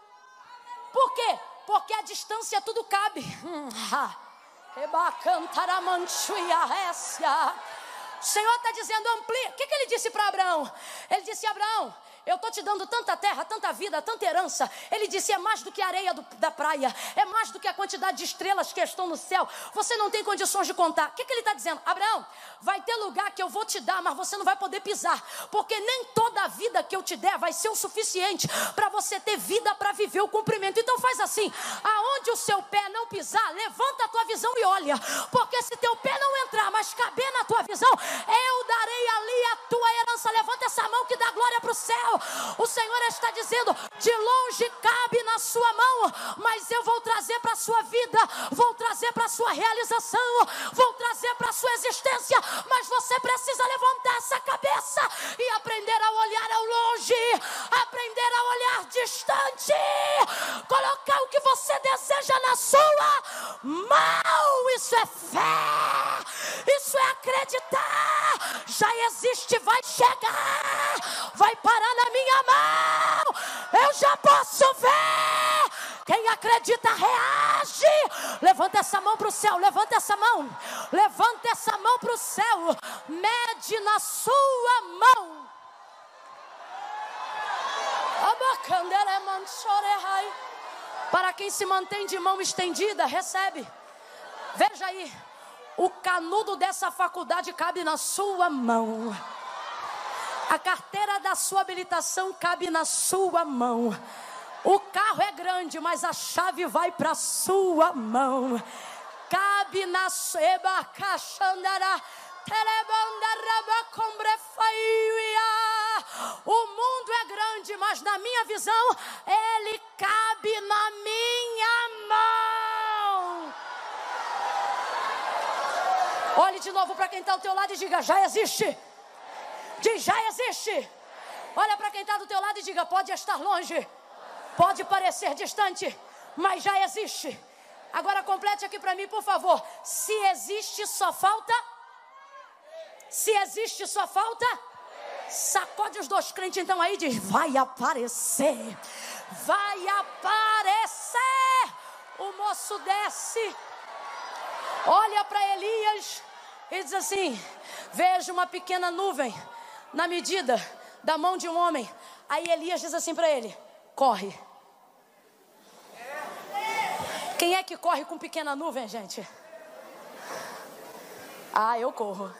Speaker 1: Por quê? Porque a distância tudo cabe. O Senhor está dizendo amplia. O que, que ele disse para Abraão? Ele disse: Abraão, eu estou te dando tanta terra, tanta vida, tanta herança. Ele disse: é mais do que a areia do, da praia, é mais do que a quantidade de estrelas que estão no céu. Você não tem condições de contar. O que, que ele está dizendo? Abraão, vai ter lugar que eu vou te dar, mas você não vai poder pisar, porque nem toda a vida que eu te der vai ser o suficiente para você ter vida para viver o cumprimento. Então faz assim: aonde o seu pé não pisar, levanta a tua visão e olha, porque se teu pé não entrar, mas caber na tua visão, eu darei ali a tua herança. Levanta essa mão que dá glória para o céu. O Senhor está dizendo: de longe cabe na sua mão, mas eu vou trazer para a sua vida, vou trazer para a sua realização, vou trazer para a sua existência. Mas você precisa levantar essa cabeça e aprender a olhar ao longe, aprender a olhar distante, colocar o que você deseja na sua mão. Isso é fé, isso é acreditar. Já existe, vai chegar, vai parar na minha mão. Eu já posso ver. Quem acredita, reage. Levanta essa mão para o céu. Levanta essa mão. Levanta essa mão para o céu. Mede na sua mão. Para quem se mantém de mão estendida, recebe. Veja aí. O canudo dessa faculdade cabe na sua mão. A carteira da sua habilitação cabe na sua mão. O carro é grande, mas a chave vai para sua mão. cabe na seba caixandara. O mundo é grande, mas na minha visão, ele cabe na minha mão. Olhe de novo para quem está ao teu lado e diga: já existe. Diz: já existe. Olha para quem está do teu lado e diga: pode estar longe, pode parecer distante, mas já existe. Agora complete aqui para mim, por favor. Se existe, só falta. Se existe, só falta. Sacode os dois crentes então aí diz: vai aparecer. Vai aparecer. O moço desce, olha para Elias e diz assim: Vejo uma pequena nuvem na medida da mão de um homem. Aí Elias diz assim para ele: Corre. Quem é que corre com pequena nuvem, gente? Ah, eu corro.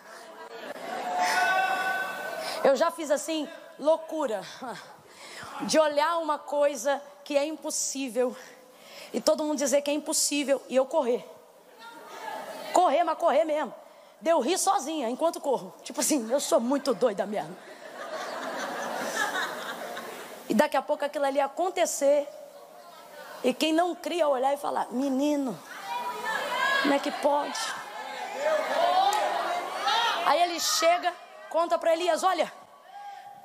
Speaker 1: Eu já fiz assim, loucura, de olhar uma coisa que é impossível e todo mundo dizer que é impossível e eu correr. Correr, mas correr mesmo. Deu rir sozinha enquanto corro. Tipo assim, eu sou muito doida mesmo. E daqui a pouco aquilo ali acontecer. E quem não cria olhar e falar: Menino, como é que pode? Aí ele chega, conta para Elias: Olha,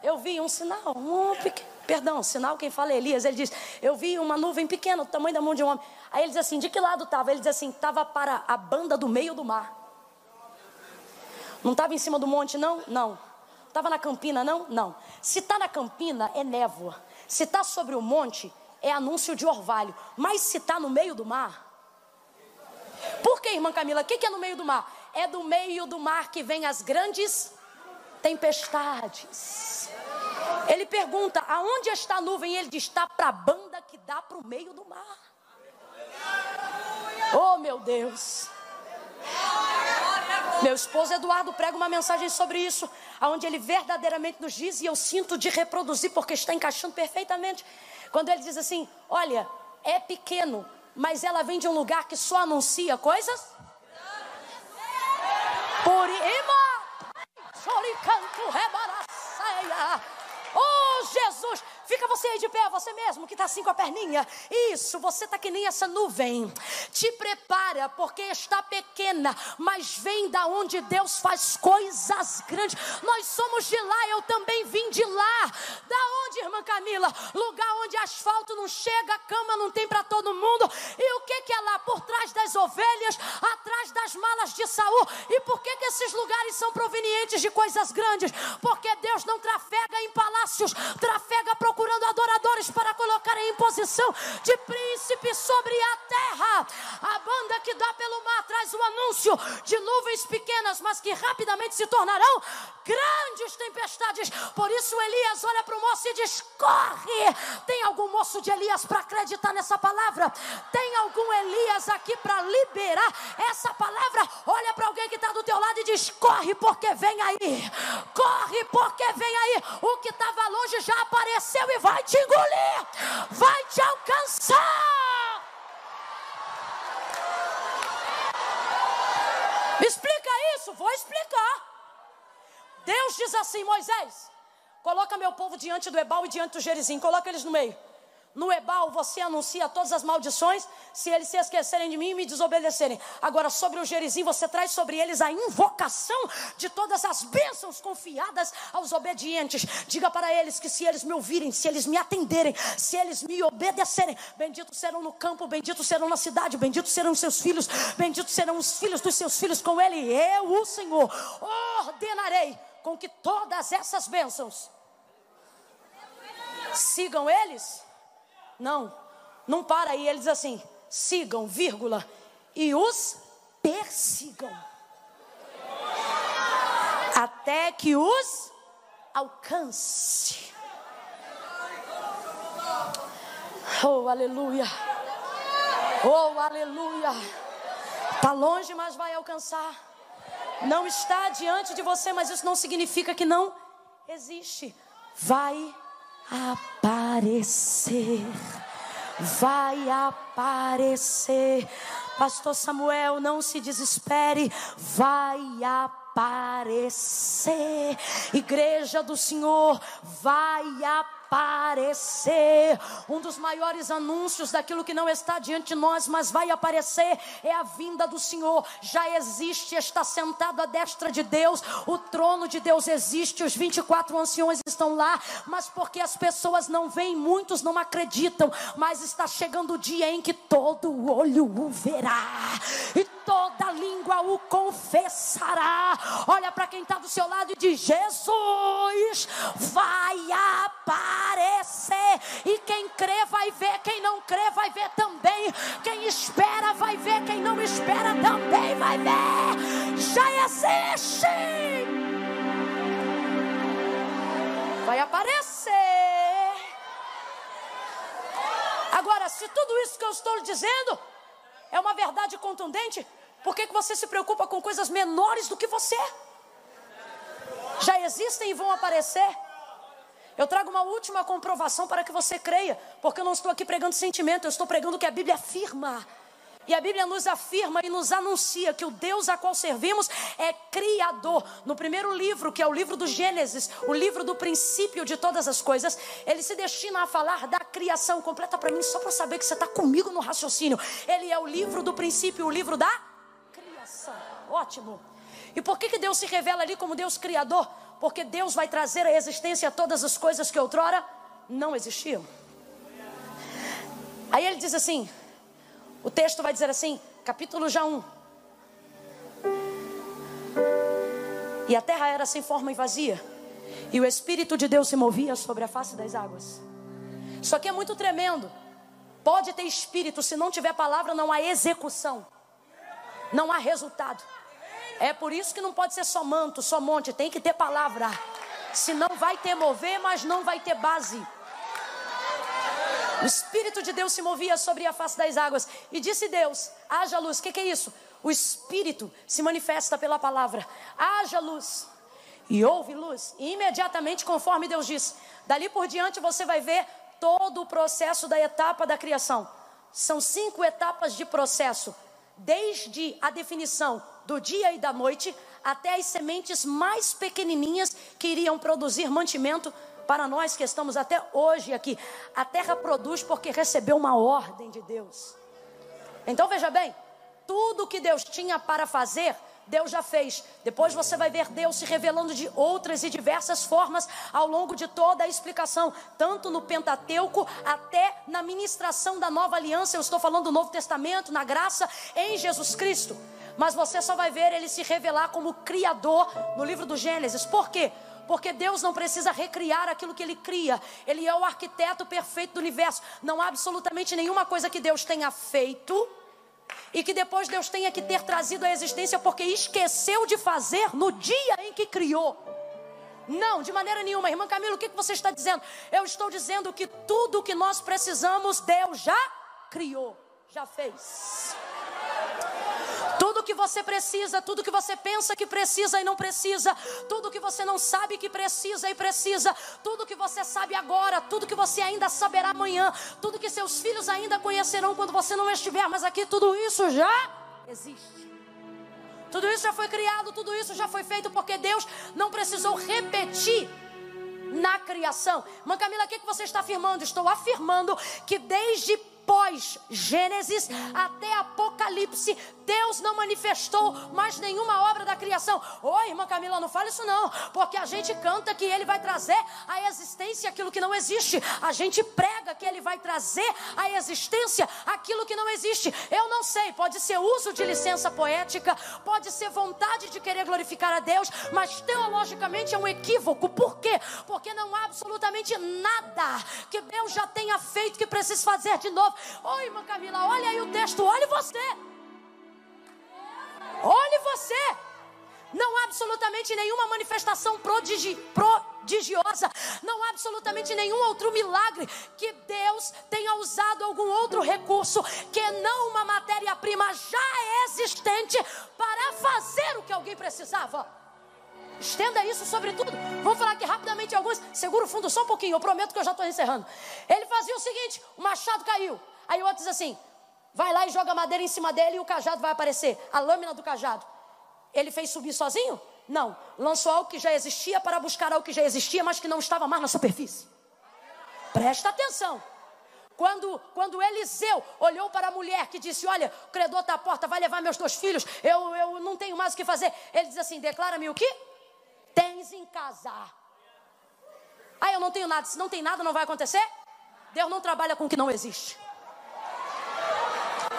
Speaker 1: eu vi um sinal, um pequeno, perdão, sinal, quem fala é Elias. Ele diz: Eu vi uma nuvem pequena, do tamanho da mão de um homem. Aí ele diz assim: De que lado estava? Ele diz assim: Estava para a banda do meio do mar. Não estava em cima do monte, não? Não. Estava na campina, não? Não. Se está na campina, é névoa. Se está sobre o monte, é anúncio de orvalho. Mas se está no meio do mar. Por que, irmã Camila? O que, que é no meio do mar? É do meio do mar que vem as grandes tempestades. Ele pergunta: aonde está a nuvem? E ele diz: está para a banda que dá para o meio do mar. Oh, meu Deus. Meu esposo Eduardo prega uma mensagem sobre isso, onde ele verdadeiramente nos diz, e eu sinto de reproduzir porque está encaixando perfeitamente. Quando ele diz assim: Olha, é pequeno, mas ela vem de um lugar que só anuncia coisas. Por ima, rebaraceia. Oh, Jesus, Fica você aí de pé, você mesmo que está assim com a perninha. Isso, você está que nem essa nuvem. Te prepara, porque está pequena, mas vem da onde Deus faz coisas grandes. Nós somos de lá, eu também vim de lá. Da onde, irmã Camila? Lugar onde asfalto não chega, cama não tem para todo mundo. E o que, que é lá? Por trás das ovelhas, atrás das malas de Saul. E por que, que esses lugares são provenientes de coisas grandes? Porque Deus não trafega em palácios, trafega procurando procurando adoradores para colocar em posição de príncipe sobre a terra. A banda que dá pelo mar traz o anúncio de nuvens pequenas, mas que rapidamente se tornarão grandes tempestades. Por isso Elias olha para o moço e diz: corre. Tem algum moço de Elias para acreditar nessa palavra? Tem algum Elias aqui para liberar essa palavra? Olha para alguém que está do teu lado e diz: corre porque vem aí. Corre porque vem aí. O que estava longe já apareceu e vai te engolir, vai te alcançar. Explica isso, vou explicar. Deus diz assim, Moisés, coloca meu povo diante do Ebal e diante do Gerizim, coloca eles no meio. No Ebal você anuncia todas as maldições, se eles se esquecerem de mim e me desobedecerem. Agora, sobre o Gerizim, você traz sobre eles a invocação de todas as bênçãos confiadas aos obedientes. Diga para eles que se eles me ouvirem, se eles me atenderem, se eles me obedecerem, benditos serão no campo, benditos serão na cidade, benditos serão seus filhos, benditos serão os filhos dos seus filhos com ele. Eu, o Senhor, ordenarei com que todas essas bênçãos sigam eles não, não para aí. Ele diz assim: sigam, vírgula, e os persigam. Até que os alcance. Oh, aleluia. Oh, aleluia. Está longe, mas vai alcançar. Não está diante de você, mas isso não significa que não existe. Vai aparecer. Vai aparecer. Pastor Samuel, não se desespere, vai aparecer. Igreja do Senhor, vai aparecer aparecer. Um dos maiores anúncios daquilo que não está diante de nós, mas vai aparecer, é a vinda do Senhor. Já existe, está sentado à destra de Deus. O trono de Deus existe, os 24 anciões estão lá, mas porque as pessoas não veem, muitos não acreditam. Mas está chegando o dia em que todo olho o verá e toda língua o confessará. Olha para quem está do seu lado e diz: Jesus vai aparecer. E quem crê vai ver, quem não crê vai ver também. Quem espera vai ver, quem não espera também vai ver. Já existe. Vai aparecer. Agora, se tudo isso que eu estou dizendo é uma verdade contundente, por que, que você se preocupa com coisas menores do que você? Já existem e vão aparecer. Eu trago uma última comprovação para que você creia, porque eu não estou aqui pregando sentimento, eu estou pregando o que a Bíblia afirma. E a Bíblia nos afirma e nos anuncia que o Deus a qual servimos é criador. No primeiro livro, que é o livro do Gênesis, o livro do princípio de todas as coisas, ele se destina a falar da criação. Completa para mim, só para saber que você está comigo no raciocínio. Ele é o livro do princípio, o livro da criação. Ótimo. E por que, que Deus se revela ali como Deus criador? Porque Deus vai trazer à existência todas as coisas que outrora não existiam. Aí ele diz assim: o texto vai dizer assim, capítulo já 1. E a terra era sem forma e vazia, e o Espírito de Deus se movia sobre a face das águas. Isso aqui é muito tremendo. Pode ter espírito, se não tiver palavra, não há execução, não há resultado. É por isso que não pode ser só manto, só monte, tem que ter palavra. Senão vai ter mover, mas não vai ter base. O Espírito de Deus se movia sobre a face das águas. E disse Deus: haja luz. O que, que, é isso? O Espírito se manifesta pela palavra. Haja luz. E houve luz. E imediatamente, conforme Deus disse, dali por diante você vai ver todo o processo da etapa da criação. São cinco etapas de processo. Desde a definição do dia e da noite, até as sementes mais pequenininhas que iriam produzir mantimento para nós que estamos até hoje aqui. A terra produz porque recebeu uma ordem de Deus. Então veja bem, tudo que Deus tinha para fazer, Deus já fez. Depois você vai ver Deus se revelando de outras e diversas formas ao longo de toda a explicação, tanto no Pentateuco até na ministração da nova aliança. Eu estou falando do Novo Testamento, na graça em Jesus Cristo mas você só vai ver ele se revelar como criador no livro do Gênesis. Por quê? Porque Deus não precisa recriar aquilo que Ele cria. Ele é o arquiteto perfeito do universo. Não há absolutamente nenhuma coisa que Deus tenha feito e que depois Deus tenha que ter trazido à existência porque esqueceu de fazer no dia em que criou. Não, de maneira nenhuma. Irmã Camila, o que você está dizendo? Eu estou dizendo que tudo o que nós precisamos, Deus já criou, já fez. Que você precisa, tudo que você pensa que precisa e não precisa, tudo que você não sabe que precisa e precisa, tudo que você sabe agora, tudo que você ainda saberá amanhã, tudo que seus filhos ainda conhecerão quando você não estiver, mas aqui tudo isso já existe. Tudo isso já foi criado, tudo isso já foi feito porque Deus não precisou repetir na criação. Mãe Camila, o que você está afirmando? Estou afirmando que desde pós-Gênesis até Apocalipse, Deus não manifestou mais nenhuma obra da criação. Oi, irmã Camila, não fale isso não, porque a gente canta que ele vai trazer à existência aquilo que não existe. A gente prega que ele vai trazer à existência aquilo que não existe. Eu não sei, pode ser uso de licença poética, pode ser vontade de querer glorificar a Deus, mas teologicamente é um equívoco. Por quê? Porque não há absolutamente nada que Deus já tenha feito que precise fazer de novo. Oi, irmã Camila, olha aí o texto, olhe você. Olhe você. Não há absolutamente nenhuma manifestação prodigi, prodigiosa. Não há absolutamente nenhum outro milagre que Deus tenha usado algum outro recurso que não uma matéria-prima já existente para fazer o que alguém precisava. Estenda isso sobre tudo. Vamos falar aqui rapidamente alguns. Segura o fundo só um pouquinho. Eu prometo que eu já estou encerrando. Ele fazia o seguinte: o machado caiu. Aí o outro diz assim: vai lá e joga madeira em cima dele e o cajado vai aparecer, a lâmina do cajado. Ele fez subir sozinho? Não. Lançou algo que já existia para buscar algo que já existia, mas que não estava mais na superfície. Presta atenção. Quando, quando Eliseu olhou para a mulher que disse: Olha, o credor está à porta, vai levar meus dois filhos, eu, eu não tenho mais o que fazer. Ele diz assim: Declara-me o que? Tens em casa. Ah, eu não tenho nada. Se não tem nada, não vai acontecer? Deus não trabalha com o que não existe.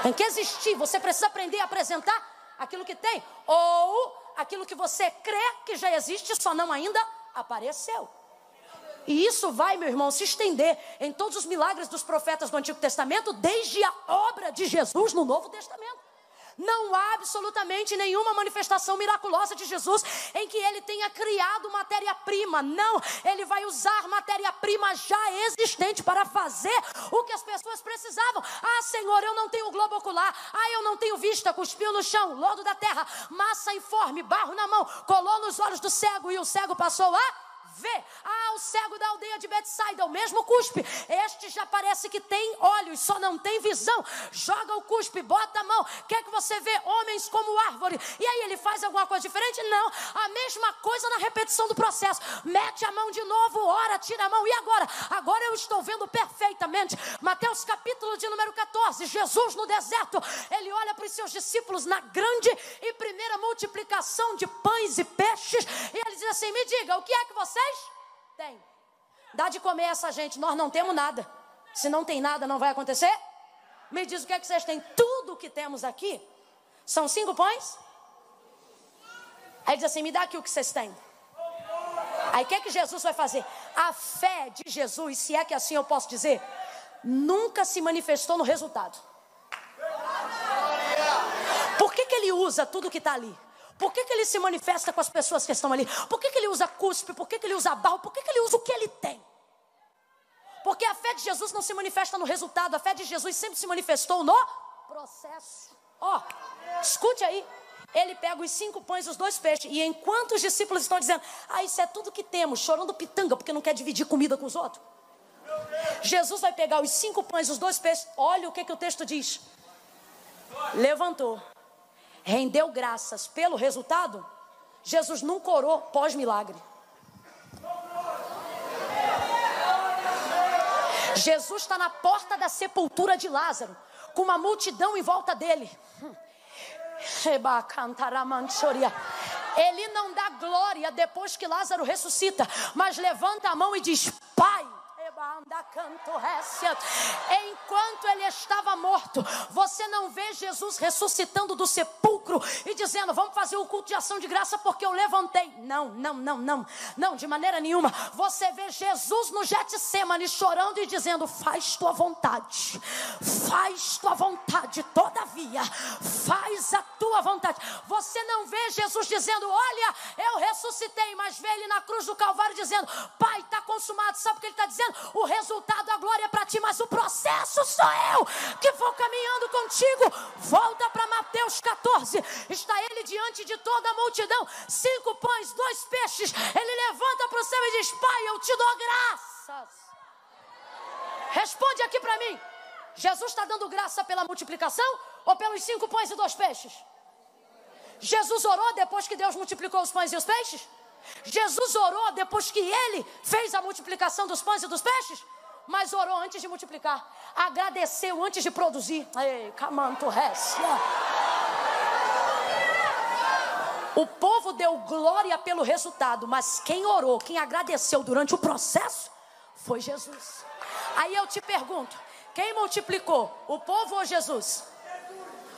Speaker 1: Tem que existir. Você precisa aprender a apresentar aquilo que tem. Ou aquilo que você crê que já existe, só não ainda apareceu. E isso vai, meu irmão, se estender em todos os milagres dos profetas do Antigo Testamento, desde a obra de Jesus no Novo Testamento. Não há absolutamente nenhuma manifestação miraculosa de Jesus em que ele tenha criado matéria-prima. Não, ele vai usar matéria-prima já existente para fazer o que as pessoas precisavam. Ah, Senhor, eu não tenho globo ocular. Ah, eu não tenho vista. Cuspiu no chão, lodo da terra, massa informe, barro na mão, colou nos olhos do cego e o cego passou a vê. Ah, o cego da aldeia de Betsaida, o mesmo cuspe. Este já parece que tem olhos, só não tem visão. Joga o cuspe, bota a mão. Quer que você vê homens como árvore. E aí ele faz alguma coisa diferente? Não. A mesma coisa na repetição do processo. Mete a mão de novo, ora, tira a mão. E agora? Agora eu estou vendo perfeitamente. Mateus capítulo de número 14. Jesus no deserto. Ele olha para os seus discípulos na grande e primeira multiplicação de pães e peixes. E ele diz assim: Me diga, o que é que você vocês têm. Dá de comer essa gente, nós não temos nada. Se não tem nada, não vai acontecer? Me diz o que é que vocês têm. Tudo que temos aqui são cinco pães. Aí diz assim: me dá aqui o que vocês têm. Aí o que é que Jesus vai fazer? A fé de Jesus, se é que assim eu posso dizer, nunca se manifestou no resultado. Por que, que ele usa tudo que está ali? Por que, que ele se manifesta com as pessoas que estão ali? Por que, que ele usa cuspe? Por que, que ele usa barro? Por que, que ele usa o que ele tem? Porque a fé de Jesus não se manifesta no resultado, a fé de Jesus sempre se manifestou no processo. Ó, oh, escute aí. Ele pega os cinco pães e os dois peixes. E enquanto os discípulos estão dizendo, ah, isso é tudo que temos, chorando pitanga, porque não quer dividir comida com os outros. Jesus vai pegar os cinco pães e os dois peixes. Olha o que, que o texto diz. Levantou rendeu graças pelo resultado, Jesus nunca orou pós-milagre. Jesus está na porta da sepultura de Lázaro, com uma multidão em volta dele. Ele não dá glória depois que Lázaro ressuscita, mas levanta a mão e diz: Pai, Enquanto ele estava morto, você não vê Jesus ressuscitando do sepulcro e dizendo: Vamos fazer o culto de ação de graça porque eu levantei. Não, não, não, não, não, de maneira nenhuma. Você vê Jesus no Getsemane chorando e dizendo: Faz tua vontade, faz tua vontade, todavia, faz a tua vontade. Você não vê Jesus dizendo: Olha, eu ressuscitei, mas vê ele na cruz do Calvário dizendo: Pai, está consumado. Sabe o que ele está dizendo? O resultado, a glória é para ti, mas o processo sou eu que vou caminhando contigo. Volta para Mateus 14. Está ele diante de toda a multidão. Cinco pães, dois peixes. Ele levanta para o céu e diz: Pai, eu te dou graças. Responde aqui para mim. Jesus está dando graça pela multiplicação ou pelos cinco pães e dois peixes? Jesus orou depois que Deus multiplicou os pães e os peixes? Jesus orou depois que ele fez a multiplicação dos pães e dos peixes, mas orou antes de multiplicar, agradeceu antes de produzir. Ei, camanto O povo deu glória pelo resultado, mas quem orou, quem agradeceu durante o processo, foi Jesus. Aí eu te pergunto: quem multiplicou, o povo ou Jesus?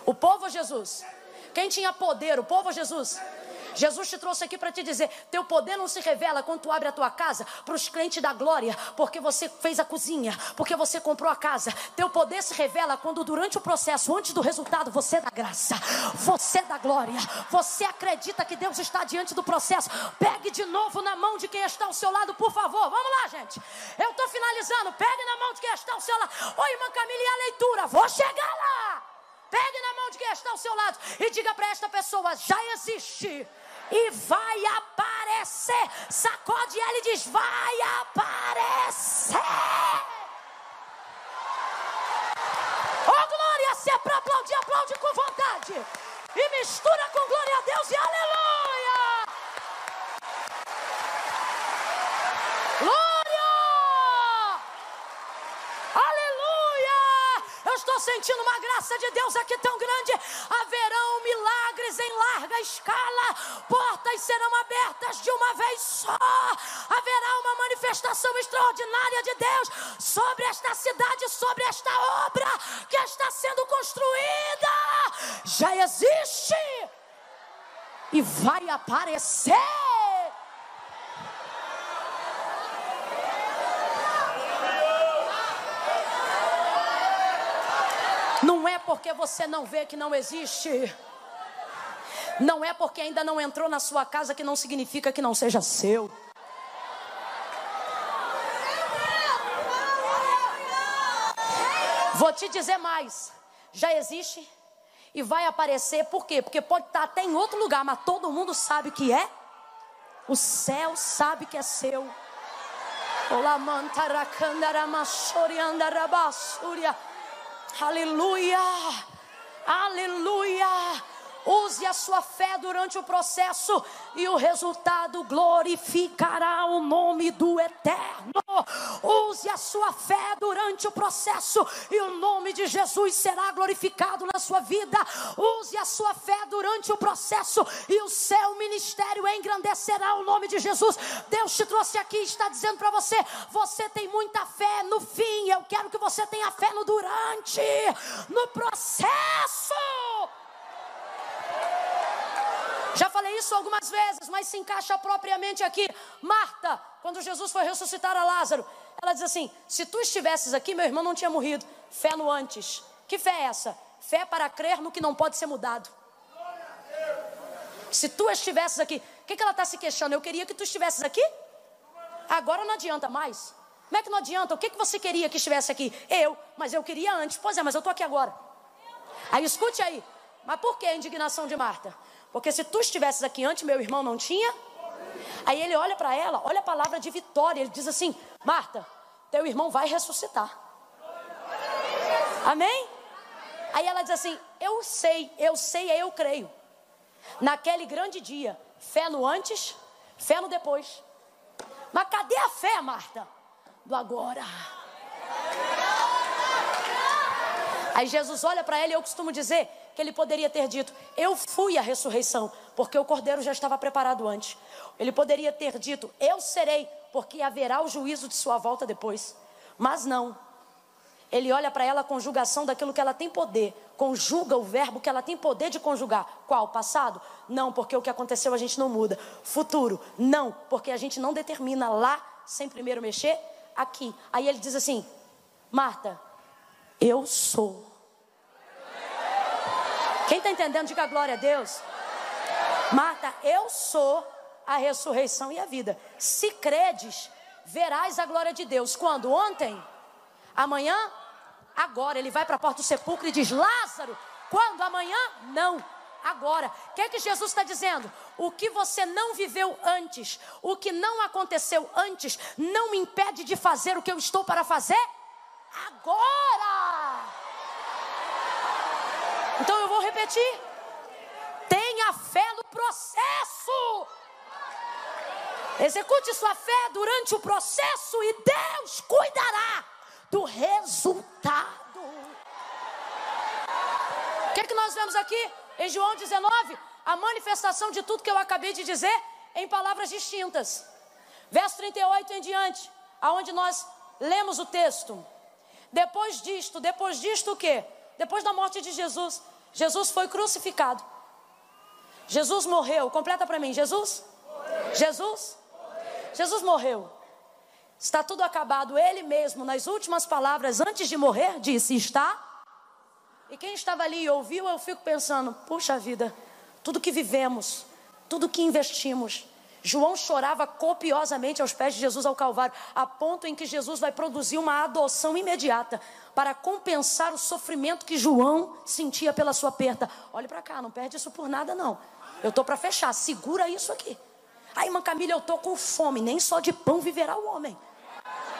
Speaker 1: O povo ou Jesus? Quem tinha poder, o povo ou Jesus? Jesus te trouxe aqui para te dizer: teu poder não se revela quando tu abre a tua casa para os crentes da glória, porque você fez a cozinha, porque você comprou a casa. Teu poder se revela quando durante o processo, antes do resultado, você dá graça, você dá glória, você acredita que Deus está diante do processo. Pegue de novo na mão de quem está ao seu lado, por favor. Vamos lá, gente. Eu estou finalizando. Pegue na mão de quem está ao seu lado. Oi, irmã Camila, e a leitura? Vou chegar lá. Pegue na mão de quem está ao seu lado e diga para esta pessoa: já existe e vai aparecer. Sacode ela e diz: vai aparecer. Oh glória, se é para aplaudir, aplaude com vontade. E mistura com glória a Deus e aleluia. Pra sentindo uma graça de Deus aqui tão grande. Haverão milagres em larga escala, portas serão abertas de uma vez só. Haverá uma manifestação extraordinária de Deus sobre esta cidade, sobre esta obra que está sendo construída. Já existe e vai aparecer. Não é porque você não vê que não existe. Não é porque ainda não entrou na sua casa que não significa que não seja seu. Vou te dizer mais. Já existe e vai aparecer, por quê? Porque pode estar até em outro lugar, mas todo mundo sabe que é. O céu sabe que é seu. Aleluia! Aleluia! Use a sua fé durante o processo e o resultado glorificará o nome do Eterno. Use a sua fé durante o processo e o nome de Jesus será glorificado na sua vida. Use a sua fé durante o processo e o seu ministério engrandecerá o nome de Jesus. Deus te trouxe aqui e está dizendo para você: você tem muita fé no fim. Eu quero que você tenha fé no durante, no processo. Já falei isso algumas vezes, mas se encaixa propriamente aqui. Marta, quando Jesus foi ressuscitar a Lázaro, ela diz assim: Se tu estivesses aqui, meu irmão não tinha morrido. Fé no antes. Que fé é essa? Fé para crer no que não pode ser mudado. Se tu estivesses aqui, o que, que ela está se queixando? Eu queria que tu estivesses aqui? Agora não adianta mais. Como é que não adianta? O que, que você queria que estivesse aqui? Eu, mas eu queria antes. Pois é, mas eu estou aqui agora. Aí escute aí. Mas por que a indignação de Marta? Porque se tu estivesses aqui antes, meu irmão não tinha. Aí ele olha para ela, olha a palavra de vitória. Ele diz assim: Marta, teu irmão vai ressuscitar. Amém? Aí ela diz assim: Eu sei, eu sei, eu creio. Naquele grande dia, fé no antes, fé no depois. Mas cadê a fé, Marta? Do agora. Aí Jesus olha para ela e eu costumo dizer que ele poderia ter dito: Eu fui a ressurreição, porque o cordeiro já estava preparado antes. Ele poderia ter dito: Eu serei, porque haverá o juízo de sua volta depois. Mas não. Ele olha para ela a conjugação daquilo que ela tem poder, conjuga o verbo que ela tem poder de conjugar. Qual? Passado? Não, porque o que aconteceu a gente não muda. Futuro? Não, porque a gente não determina lá, sem primeiro mexer, aqui. Aí ele diz assim: Marta, eu sou quem está entendendo, diga glória a Deus. Marta, eu sou a ressurreição e a vida. Se credes, verás a glória de Deus. Quando? Ontem? Amanhã? Agora. Ele vai para a porta do sepulcro e diz: Lázaro, quando? Amanhã? Não. Agora, o que é que Jesus está dizendo? O que você não viveu antes, o que não aconteceu antes, não me impede de fazer o que eu estou para fazer agora. Então eu vou repetir. Tenha fé no processo. Execute sua fé durante o processo e Deus cuidará do resultado. O que, é que nós vemos aqui em João 19? A manifestação de tudo que eu acabei de dizer em palavras distintas. Verso 38 em diante, aonde nós lemos o texto. Depois disto, depois disto o quê? Depois da morte de Jesus, Jesus foi crucificado. Jesus morreu. Completa para mim. Jesus? Morreu. Jesus? Morreu. Jesus morreu. Está tudo acabado. Ele mesmo, nas últimas palavras, antes de morrer, disse: Está. E quem estava ali e ouviu, eu fico pensando: puxa vida, tudo que vivemos, tudo que investimos, João chorava copiosamente aos pés de Jesus ao Calvário, a ponto em que Jesus vai produzir uma adoção imediata para compensar o sofrimento que João sentia pela sua perda. Olhe para cá, não perde isso por nada não. Eu tô para fechar, segura isso aqui. Aí, irmã Camila, eu tô com fome, nem só de pão viverá o homem.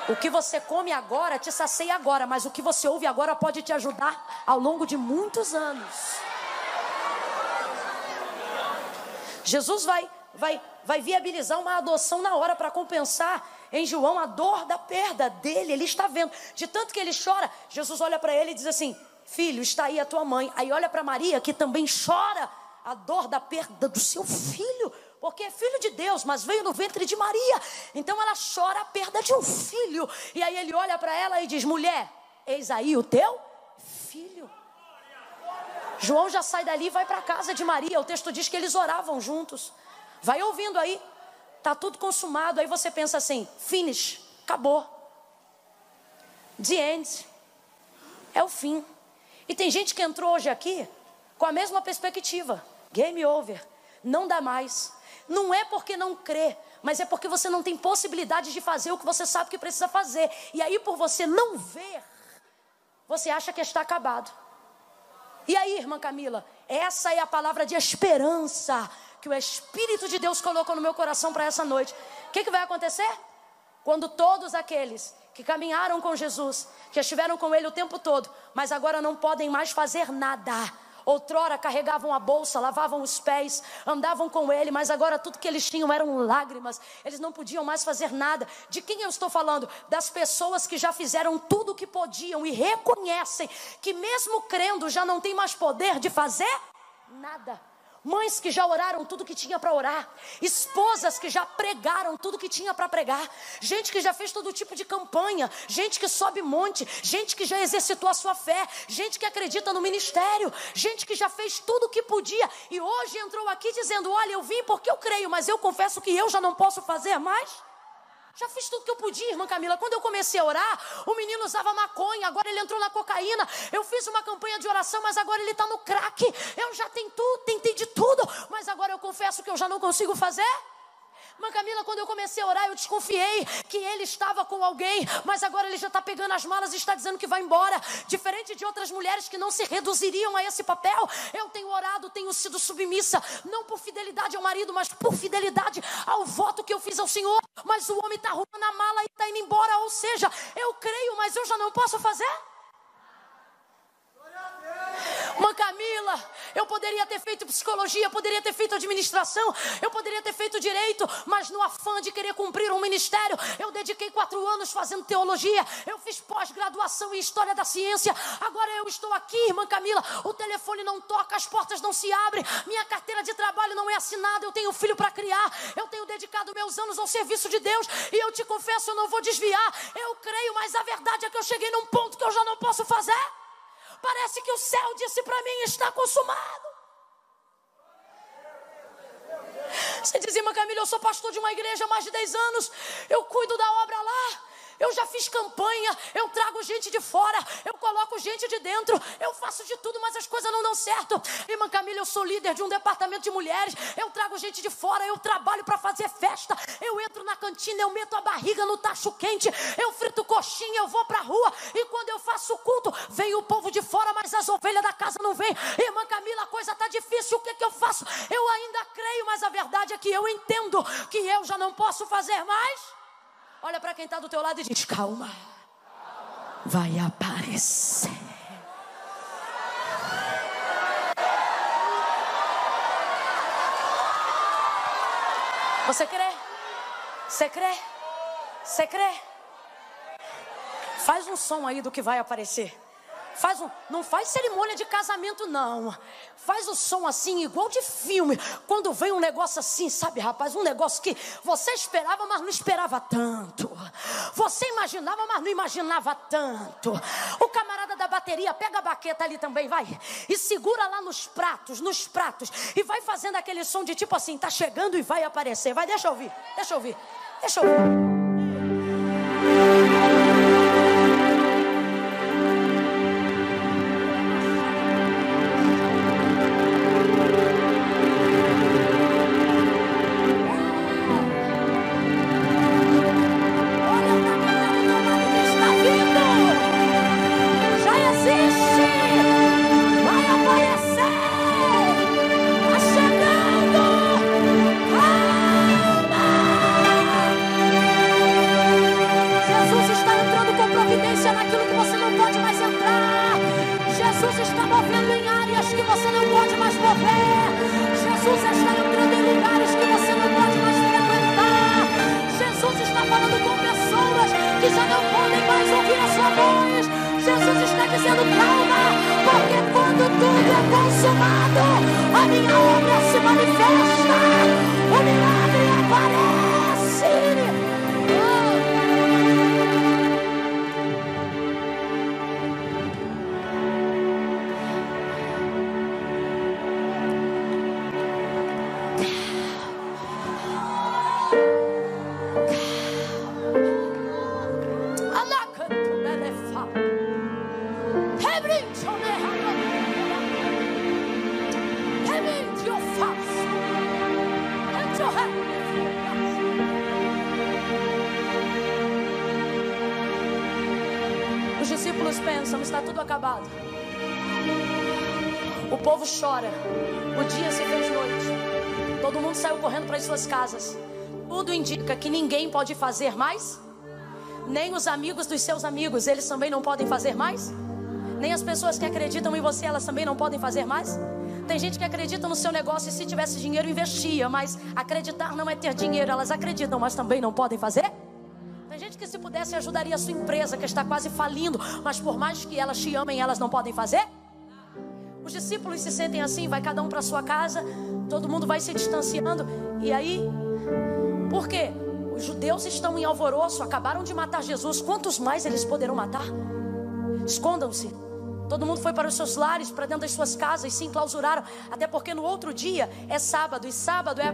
Speaker 1: O que você come agora te sacia agora, mas o que você ouve agora pode te ajudar ao longo de muitos anos. Jesus vai vai, vai viabilizar uma adoção na hora para compensar em João a dor da perda dele. Ele está vendo. De tanto que ele chora, Jesus olha para ele e diz assim: Filho, está aí a tua mãe. Aí olha para Maria, que também chora a dor da perda do seu filho, porque é filho de Deus, mas veio no ventre de Maria. Então ela chora a perda de um filho. E aí ele olha para ela e diz: Mulher, eis aí o teu filho. João já sai dali e vai para a casa de Maria. O texto diz que eles oravam juntos. Vai ouvindo aí. Tá tudo consumado. Aí você pensa assim: finish, acabou. The end. É o fim. E tem gente que entrou hoje aqui com a mesma perspectiva. Game over. Não dá mais. Não é porque não crê, mas é porque você não tem possibilidade de fazer o que você sabe que precisa fazer. E aí, por você não ver, você acha que está acabado. E aí, irmã Camila, essa é a palavra de esperança que o Espírito de Deus colocou no meu coração para essa noite. O que, que vai acontecer? Quando todos aqueles que caminharam com Jesus, que estiveram com Ele o tempo todo, mas agora não podem mais fazer nada. Outrora carregavam a bolsa, lavavam os pés, andavam com ele, mas agora tudo que eles tinham eram lágrimas. Eles não podiam mais fazer nada. De quem eu estou falando? Das pessoas que já fizeram tudo o que podiam e reconhecem que, mesmo crendo, já não tem mais poder de fazer nada. Mães que já oraram tudo que tinha para orar, esposas que já pregaram tudo que tinha para pregar, gente que já fez todo tipo de campanha, gente que sobe monte, gente que já exercitou a sua fé, gente que acredita no ministério, gente que já fez tudo o que podia. E hoje entrou aqui dizendo: Olha, eu vim porque eu creio, mas eu confesso que eu já não posso fazer mais. Já fiz tudo que eu podia, irmã Camila. Quando eu comecei a orar, o menino usava maconha, agora ele entrou na cocaína. Eu fiz uma campanha de oração, mas agora ele está no crack. Eu já tudo, tentei de tudo, mas agora eu confesso que eu já não consigo fazer. Mas Camila, quando eu comecei a orar, eu desconfiei que ele estava com alguém, mas agora ele já está pegando as malas e está dizendo que vai embora. Diferente de outras mulheres que não se reduziriam a esse papel, eu tenho orado, tenho sido submissa, não por fidelidade ao marido, mas por fidelidade ao voto que eu fiz ao Senhor. Mas o homem está arrumando a mala e está indo embora, ou seja, eu creio, mas eu já não posso fazer. Uma Camila, eu poderia ter feito psicologia, poderia ter feito administração, eu poderia ter feito direito, mas no afã de querer cumprir um ministério, eu dediquei quatro anos fazendo teologia, eu fiz pós-graduação em história da ciência. Agora eu estou aqui, irmã Camila, o telefone não toca, as portas não se abrem, minha carteira de trabalho não é assinada, eu tenho filho para criar, eu tenho dedicado meus anos ao serviço de Deus e eu te confesso, eu não vou desviar. Eu creio, mas a verdade é que eu cheguei num ponto que eu já não posso fazer. Parece que o céu disse para mim: está consumado. Você diz, irmã Camila, eu sou pastor de uma igreja há mais de 10 anos, eu cuido da obra lá. Eu já fiz campanha, eu trago gente de fora, eu coloco gente de dentro, eu faço de tudo, mas as coisas não dão certo. Irmã Camila, eu sou líder de um departamento de mulheres, eu trago gente de fora, eu trabalho para fazer festa, eu entro na cantina, eu meto a barriga no tacho quente, eu frito coxinha, eu vou para a rua e quando eu faço culto, vem o povo de fora, mas as ovelhas da casa não vêm. Irmã Camila, a coisa está difícil, o que, que eu faço? Eu ainda creio, mas a verdade é que eu entendo que eu já não posso fazer mais. Olha para quem está do teu lado e diz: calma, vai aparecer. Você crê? Você crê? Você crê? Faz um som aí do que vai aparecer. Faz um, não faz cerimônia de casamento, não. Faz o som assim, igual de filme. Quando vem um negócio assim, sabe, rapaz? Um negócio que você esperava, mas não esperava tanto. Você imaginava, mas não imaginava tanto. O camarada da bateria pega a baqueta ali também, vai. E segura lá nos pratos, nos pratos. E vai fazendo aquele som de tipo assim, tá chegando e vai aparecer. Vai, deixa eu ouvir, deixa eu ouvir, deixa eu ouvir. Pode fazer mais. Nem os amigos dos seus amigos, eles também não podem fazer mais. Nem as pessoas que acreditam em você, elas também não podem fazer mais. Tem gente que acredita no seu negócio e se tivesse dinheiro investia, mas acreditar não é ter dinheiro, elas acreditam, mas também não podem fazer. Tem gente que se pudesse ajudaria a sua empresa que está quase falindo, mas por mais que elas te amem, elas não podem fazer? Os discípulos se sentem assim, vai cada um para sua casa, todo mundo vai se distanciando, e aí, por quê? Os judeus estão em alvoroço, acabaram de matar Jesus, quantos mais eles poderão matar? Escondam-se. Todo mundo foi para os seus lares, para dentro das suas casas, se enclausuraram, até porque no outro dia é sábado, e sábado é a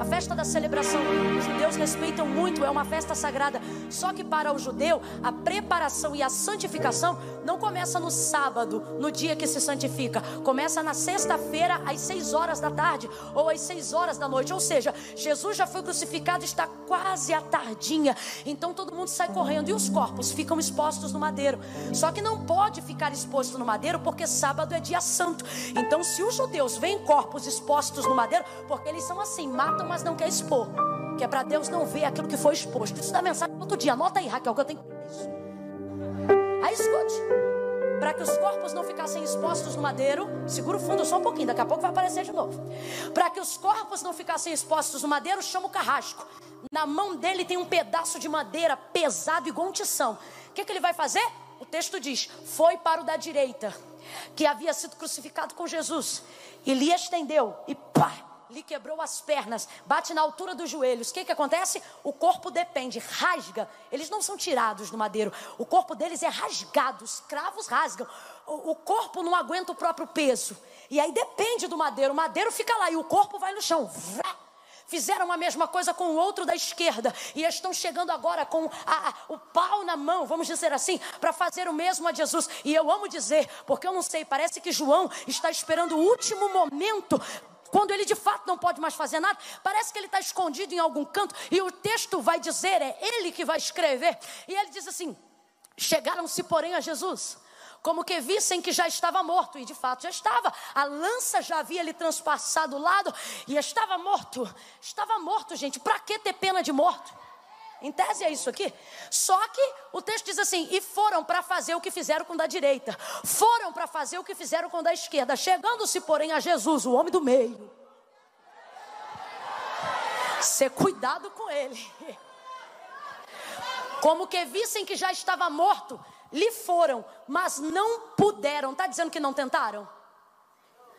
Speaker 1: a festa da celebração. Os judeus respeitam muito, é uma festa sagrada. Só que para o judeu, a preparação e a santificação não começa no sábado, no dia que se santifica. Começa na sexta-feira, às seis horas da tarde, ou às seis horas da noite. Ou seja, Jesus já foi crucificado, está quase à tardinha. Então todo mundo sai correndo e os corpos ficam expostos no madeiro. Só que não pode ficar exposto exposto no madeiro porque sábado é dia santo. Então, se os judeus veem corpos expostos no madeiro, porque eles são assim, matam, mas não quer expor. Que é para Deus não ver aquilo que foi exposto. Isso dá mensagem outro dia. Anota aí, Raquel, que eu tenho que isso. Aí escute. Para que os corpos não ficassem expostos no madeiro, segura o fundo só um pouquinho, daqui a pouco vai aparecer de novo. Para que os corpos não ficassem expostos no madeiro, chama o carrasco. Na mão dele tem um pedaço de madeira pesado igual um tição. O que, que ele vai fazer? O texto diz: foi para o da direita, que havia sido crucificado com Jesus, e lhe estendeu, e pá, lhe quebrou as pernas, bate na altura dos joelhos. O que, que acontece? O corpo depende, rasga. Eles não são tirados do madeiro, o corpo deles é rasgado, os cravos rasgam. O, o corpo não aguenta o próprio peso. E aí depende do madeiro. O madeiro fica lá e o corpo vai no chão. Vrá! Fizeram a mesma coisa com o outro da esquerda e estão chegando agora com a, a, o pau na mão, vamos dizer assim, para fazer o mesmo a Jesus. E eu amo dizer, porque eu não sei, parece que João está esperando o último momento quando ele de fato não pode mais fazer nada, parece que ele está escondido em algum canto, e o texto vai dizer, é ele que vai escrever, e ele diz assim: Chegaram-se, porém, a Jesus como que vissem que já estava morto, e de fato já estava. A lança já havia lhe transpassado o lado e estava morto. Estava morto, gente. Para que ter pena de morto? Em tese é isso aqui. Só que o texto diz assim: e foram para fazer o que fizeram com o da direita, foram para fazer o que fizeram com o da esquerda, chegando-se, porém, a Jesus, o homem do meio. Ser cuidado com ele. Como que vissem que já estava morto, lhe foram, mas não puderam. Está dizendo que não tentaram?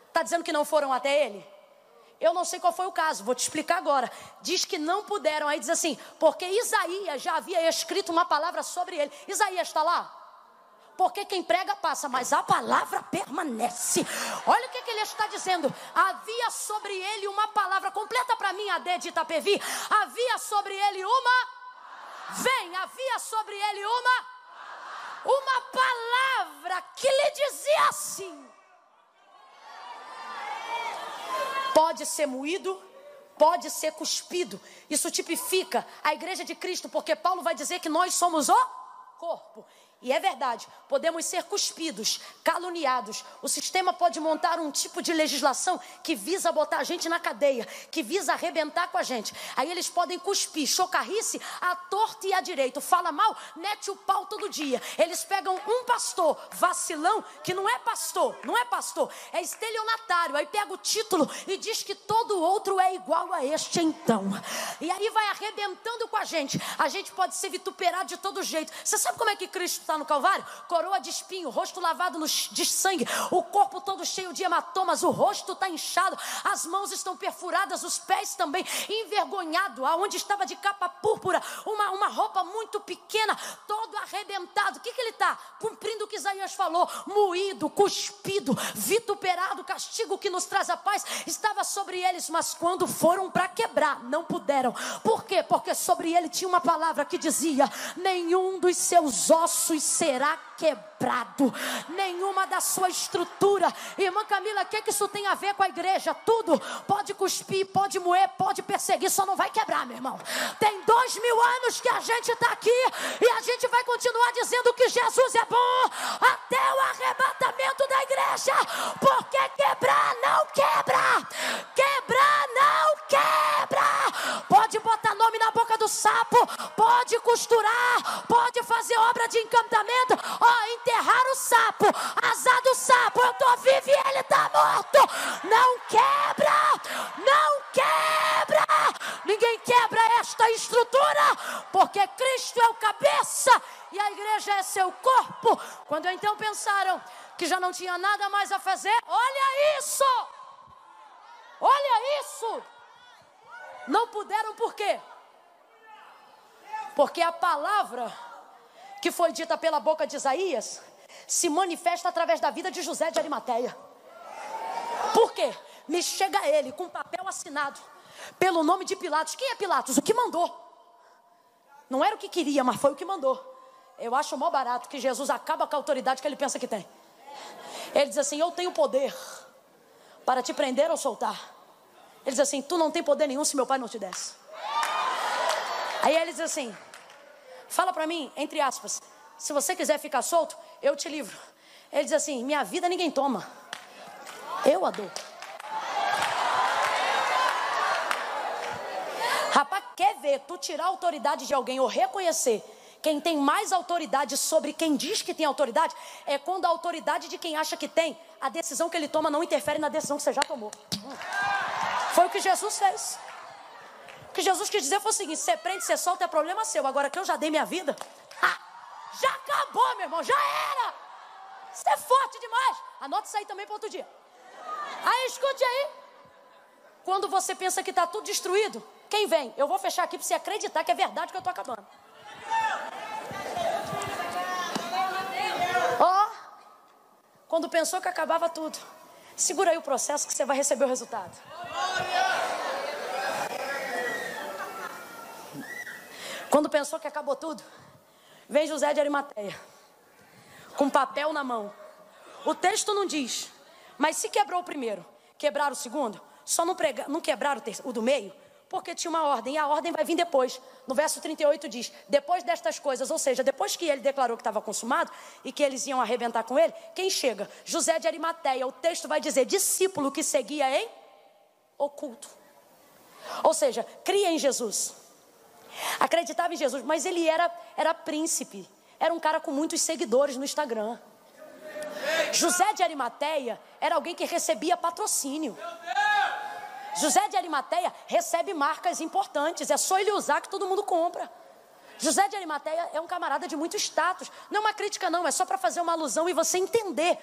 Speaker 1: Está dizendo que não foram até ele? Eu não sei qual foi o caso, vou te explicar agora. Diz que não puderam, aí diz assim, porque Isaías já havia escrito uma palavra sobre ele. Isaías está lá? Porque quem prega passa, mas a palavra permanece. Olha o que, que ele está dizendo. Havia sobre ele uma palavra, completa para mim a D de Itapevi. Havia sobre ele uma. Vem, havia sobre ele uma uma palavra que lhe dizia assim: pode ser moído, pode ser cuspido. Isso tipifica a igreja de Cristo, porque Paulo vai dizer que nós somos o corpo. E é verdade, podemos ser cuspidos, caluniados. O sistema pode montar um tipo de legislação que visa botar a gente na cadeia, que visa arrebentar com a gente. Aí eles podem cuspir, chocarrice, a torta e a direito. Fala mal, mete o pau todo dia. Eles pegam um pastor, vacilão, que não é pastor, não é pastor, é estelionatário. Aí pega o título e diz que todo outro é igual a este então. E aí vai arrebentando com a gente. A gente pode ser vituperado de todo jeito. Você sabe como é que Cristo está? Está no Calvário? Coroa de espinho, rosto lavado no, de sangue, o corpo todo cheio de hematomas, o rosto está inchado, as mãos estão perfuradas, os pés também, envergonhado, aonde estava de capa púrpura, uma, uma roupa muito pequena, todo arrebentado. O que, que ele está? Cumprindo o que Isaías falou: moído, cuspido, vituperado, castigo que nos traz a paz, estava sobre eles, mas quando foram para quebrar, não puderam. Por quê? Porque sobre ele tinha uma palavra que dizia: nenhum dos seus ossos será quebrado, nenhuma da sua estrutura. Irmã Camila, o que, que isso tem a ver com a igreja? Tudo pode cuspir, pode moer, pode perseguir, só não vai quebrar, meu irmão. Tem dois mil anos que a gente está aqui e a gente vai continuar dizendo que Jesus é bom até o arrebatamento da igreja, porque quebrar não quebra, quebrar não quebra. Pode botar nome na boca do sapo, pode costurar, pode fazer obra de encantamento, enterrar o sapo, azar do sapo, eu tô vivo e ele tá morto. Não quebra, não quebra. Ninguém quebra esta estrutura, porque Cristo é o cabeça e a igreja é seu corpo. Quando então pensaram que já não tinha nada mais a fazer, olha isso! Olha isso! Não puderam por quê? Porque a palavra que foi dita pela boca de Isaías se manifesta através da vida de José de Arimateia. Por quê? Me chega ele com papel assinado pelo nome de Pilatos. Quem é Pilatos? O que mandou. Não era o que queria, mas foi o que mandou. Eu acho mó barato que Jesus acaba com a autoridade que ele pensa que tem. Ele diz assim: Eu tenho poder para te prender ou soltar. Ele diz assim: Tu não tem poder nenhum se meu pai não te desse. Aí ele diz assim: Fala para mim, entre aspas, se você quiser ficar solto, eu te livro. Ele diz assim: Minha vida ninguém toma, eu a dou. Rapaz, quer ver tu tirar a autoridade de alguém ou reconhecer quem tem mais autoridade sobre quem diz que tem autoridade é quando a autoridade de quem acha que tem, a decisão que ele toma não interfere na decisão que você já tomou. Foi o que Jesus fez. O que Jesus quis dizer foi o seguinte: você prende, você solta, é problema seu. Agora que eu já dei minha vida, ah, já acabou, meu irmão, já era. Você é forte demais. Anote isso aí também para outro dia. Aí escute aí. Quando você pensa que está tudo destruído, quem vem? Eu vou fechar aqui para você acreditar que é verdade que eu estou acabando. Ó, oh, quando pensou que acabava tudo, segura aí o processo que você vai receber o resultado. Quando pensou que acabou tudo, vem José de Arimateia, com papel na mão. O texto não diz, mas se quebrou o primeiro, quebrar o segundo, só não, prega, não quebrar o, o do meio, porque tinha uma ordem, e a ordem vai vir depois. No verso 38 diz: Depois destas coisas, ou seja, depois que ele declarou que estava consumado e que eles iam arrebentar com ele, quem chega? José de Arimateia. O texto vai dizer: discípulo que seguia em oculto. Ou seja, cria em Jesus. Acreditava em Jesus, mas ele era, era príncipe. Era um cara com muitos seguidores no Instagram. José de Arimateia era alguém que recebia patrocínio. José de Arimateia recebe marcas importantes, é só ele usar que todo mundo compra. José de Arimateia é um camarada de muito status. Não é uma crítica, não, é só para fazer uma alusão e você entender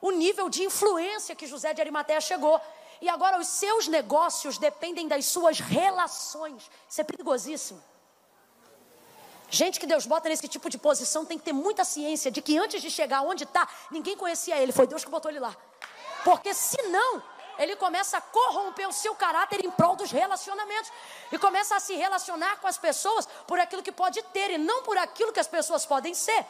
Speaker 1: o nível de influência que José de Arimateia chegou. E agora os seus negócios dependem das suas relações. Isso é perigosíssimo. Gente que Deus bota nesse tipo de posição tem que ter muita ciência de que antes de chegar onde está, ninguém conhecia ele. Foi Deus que botou ele lá. Porque senão, ele começa a corromper o seu caráter em prol dos relacionamentos e começa a se relacionar com as pessoas por aquilo que pode ter e não por aquilo que as pessoas podem ser.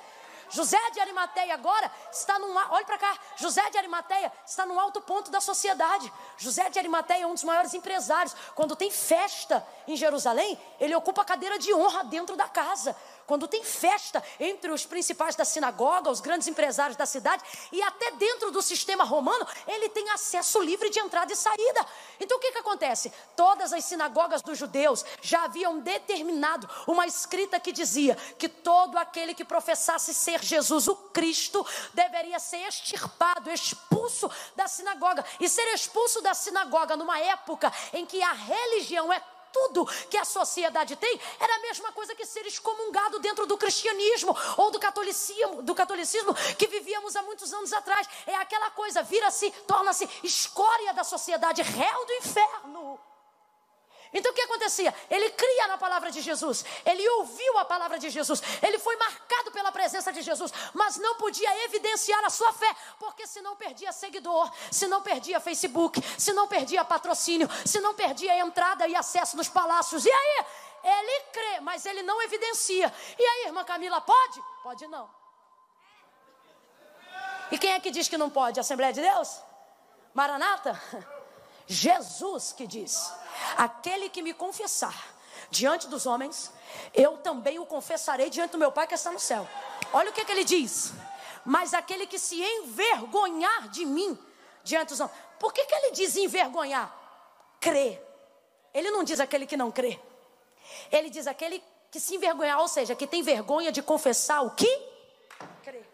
Speaker 1: José de Arimateia agora está num. Olhe para cá. José de Arimateia está num alto ponto da sociedade. José de Arimateia é um dos maiores empresários. Quando tem festa em Jerusalém, ele ocupa a cadeira de honra dentro da casa quando tem festa entre os principais da sinagoga, os grandes empresários da cidade, e até dentro do sistema romano, ele tem acesso livre de entrada e saída. Então o que, que acontece? Todas as sinagogas dos judeus já haviam determinado uma escrita que dizia que todo aquele que professasse ser Jesus o Cristo deveria ser extirpado, expulso da sinagoga. E ser expulso da sinagoga numa época em que a religião é tudo que a sociedade tem, era a mesma coisa que ser excomungado dentro do cristianismo ou do catolicismo, do catolicismo que vivíamos há muitos anos atrás. É aquela coisa, vira-se, torna-se escória da sociedade, réu do inferno. Então o que acontecia? Ele cria na palavra de Jesus, ele ouviu a palavra de Jesus, ele foi marcado pela presença de Jesus, mas não podia evidenciar a sua fé, porque senão perdia seguidor, se não perdia Facebook, se não perdia patrocínio, se não perdia entrada e acesso nos palácios. E aí? Ele crê, mas ele não evidencia. E aí, irmã Camila, pode? Pode não. E quem é que diz que não pode? Assembleia de Deus? Maranata? Jesus que diz. Aquele que me confessar diante dos homens, eu também o confessarei diante do meu Pai que está no céu. Olha o que, que ele diz. Mas aquele que se envergonhar de mim diante dos homens. Por que, que ele diz envergonhar? Crê. Ele não diz aquele que não crê. Ele diz aquele que se envergonhar, ou seja, que tem vergonha de confessar o que crê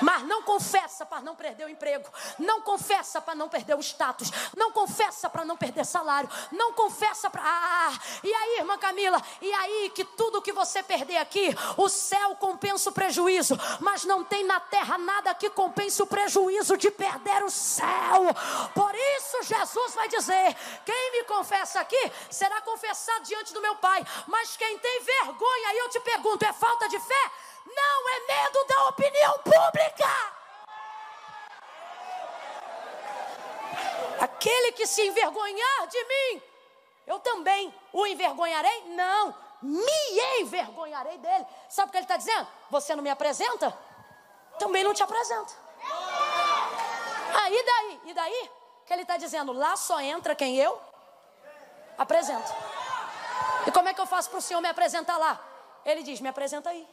Speaker 1: mas não confessa para não perder o emprego, não confessa para não perder o status, não confessa para não perder salário, não confessa para. Ah, e aí, irmã Camila, e aí que tudo que você perder aqui, o céu compensa o prejuízo, mas não tem na terra nada que compense o prejuízo de perder o céu. Por isso, Jesus vai dizer: quem me confessa aqui será confessado diante do meu Pai, mas quem tem vergonha, aí eu te pergunto, é falta de fé? Não é medo da opinião pública. Aquele que se envergonhar de mim, eu também o envergonharei? Não, me envergonharei dele. Sabe o que ele está dizendo? Você não me apresenta? Também não te apresenta. Aí daí, e daí? Que ele está dizendo, lá só entra quem eu apresento. E como é que eu faço para o senhor me apresentar lá? Ele diz, me apresenta aí.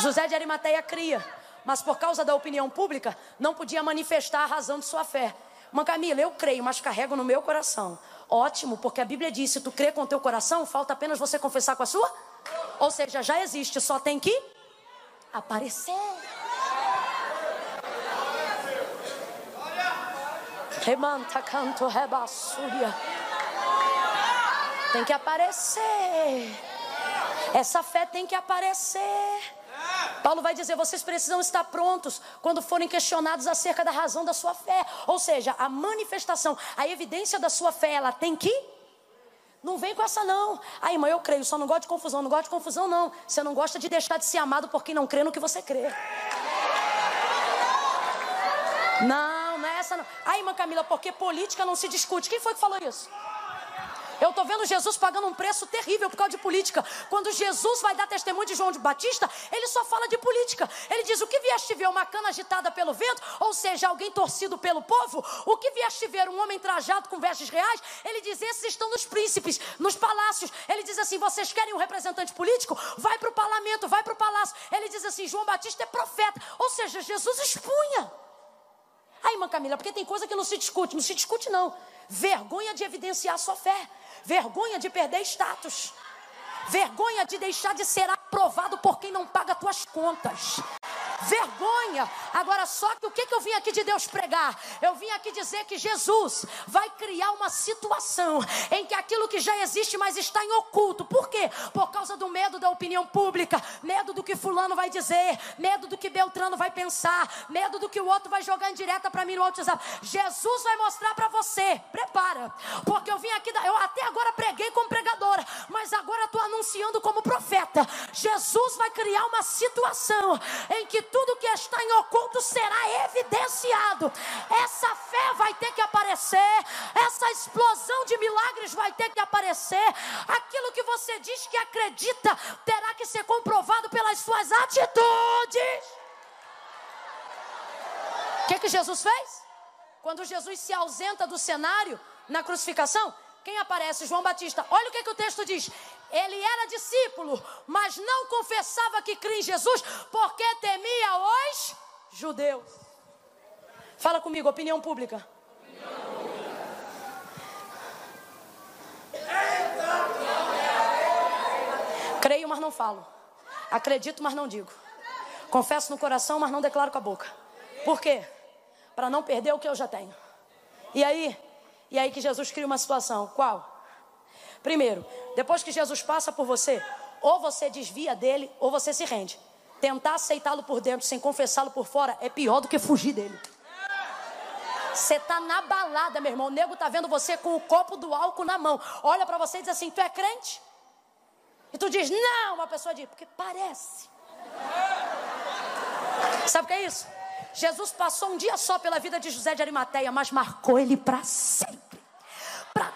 Speaker 1: José de Arimateia cria, mas por causa da opinião pública, não podia manifestar a razão de sua fé. Mãe Camila, eu creio, mas carrego no meu coração. Ótimo, porque a Bíblia diz: se tu crê com o teu coração, falta apenas você confessar com a sua. Ou seja, já existe, só tem que aparecer. Remanta canto rebassúria. Tem que aparecer. Essa fé tem que aparecer. Paulo vai dizer: vocês precisam estar prontos quando forem questionados acerca da razão da sua fé. Ou seja, a manifestação, a evidência da sua fé, ela tem que. Não vem com essa, não. Aí, irmã, eu creio, só não gosto de confusão. Não gosto de confusão, não. Você não gosta de deixar de ser amado por quem não crê no que você crê. Não, não é essa, não. Aí, irmã Camila, porque política não se discute. Quem foi que falou isso? Eu estou vendo Jesus pagando um preço terrível por causa de política. Quando Jesus vai dar testemunho de João de Batista, ele só fala de política. Ele diz: O que vieste ver? Uma cana agitada pelo vento? Ou seja, alguém torcido pelo povo? O que vieste ver? Um homem trajado com vestes reais? Ele diz: Esses estão nos príncipes, nos palácios. Ele diz assim: Vocês querem um representante político? Vai para o parlamento, vai para o palácio. Ele diz assim: João Batista é profeta. Ou seja, Jesus expunha. Aí, irmã Camila, porque tem coisa que não se discute. Não se discute, não. Vergonha de evidenciar sua fé vergonha de perder status, vergonha de deixar de ser aprovado por quem não paga tuas contas, vergonha. Agora, só que o que, que eu vim aqui de Deus pregar? Eu vim aqui dizer que Jesus vai criar uma situação em que aquilo que já existe, mas está em oculto. Por quê? Por causa do medo da opinião pública, medo do que Fulano vai dizer, medo do que Beltrano vai pensar, medo do que o outro vai jogar em direta para mim no WhatsApp. Jesus vai mostrar para você, prepara, porque eu vim aqui, eu até agora preguei como pregadora, mas agora estou anunciando como profeta. Jesus vai criar uma situação em que tudo que está em oculto será evidenciado. Essa fé vai ter que aparecer, essa explosão de milagres vai ter que aparecer. Aquilo que você diz que acredita terá que ser comprovado pelas suas atitudes. O que, que Jesus fez? Quando Jesus se ausenta do cenário na crucificação, quem aparece? João Batista. Olha o que, que o texto diz. Ele era discípulo, mas não confessava que cria em Jesus, porque temia os judeus. Fala comigo, opinião pública. Creio, mas não falo. Acredito, mas não digo. Confesso no coração, mas não declaro com a boca. Por quê? Para não perder o que eu já tenho. E aí, E aí que Jesus cria uma situação. Qual? Primeiro, depois que Jesus passa por você, ou você desvia dele, ou você se rende. Tentar aceitá-lo por dentro sem confessá-lo por fora é pior do que fugir dele. Você tá na balada, meu irmão. O nego tá vendo você com o copo do álcool na mão. Olha para você e diz assim: Tu é crente? E tu diz: Não. Uma pessoa diz: Porque parece. Sabe o que é isso? Jesus passou um dia só pela vida de José de Arimateia, mas marcou ele para sempre.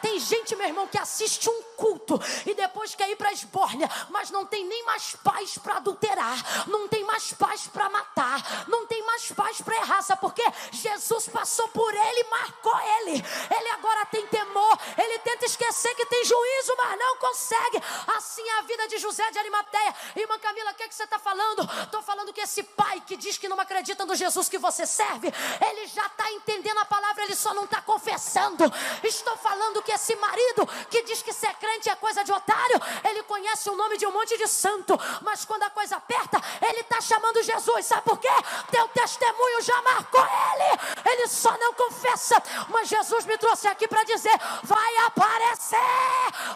Speaker 1: Tem gente, meu irmão, que assiste um culto e depois quer ir para esbórnia, mas não tem nem mais paz para adulterar, não tem mais paz para matar, não tem mais paz para errar, sabe por quê? Jesus passou por ele, marcou ele. Ele agora tem temor, ele tenta esquecer que tem juízo, mas não consegue. Assim é a vida de José de Arimateia. Irmã Camila, o que, é que você está falando? Estou falando que esse pai que diz que não acredita no Jesus que você serve, ele já está entendendo a palavra, ele só não está confessando. Estou falando falando que esse marido que diz que ser crente é coisa de otário, ele conhece o nome de um monte de santo, mas quando a coisa aperta, ele está chamando Jesus. Sabe por quê? Teu testemunho já marcou ele, ele só não confessa. Mas Jesus me trouxe aqui para dizer: vai aparecer,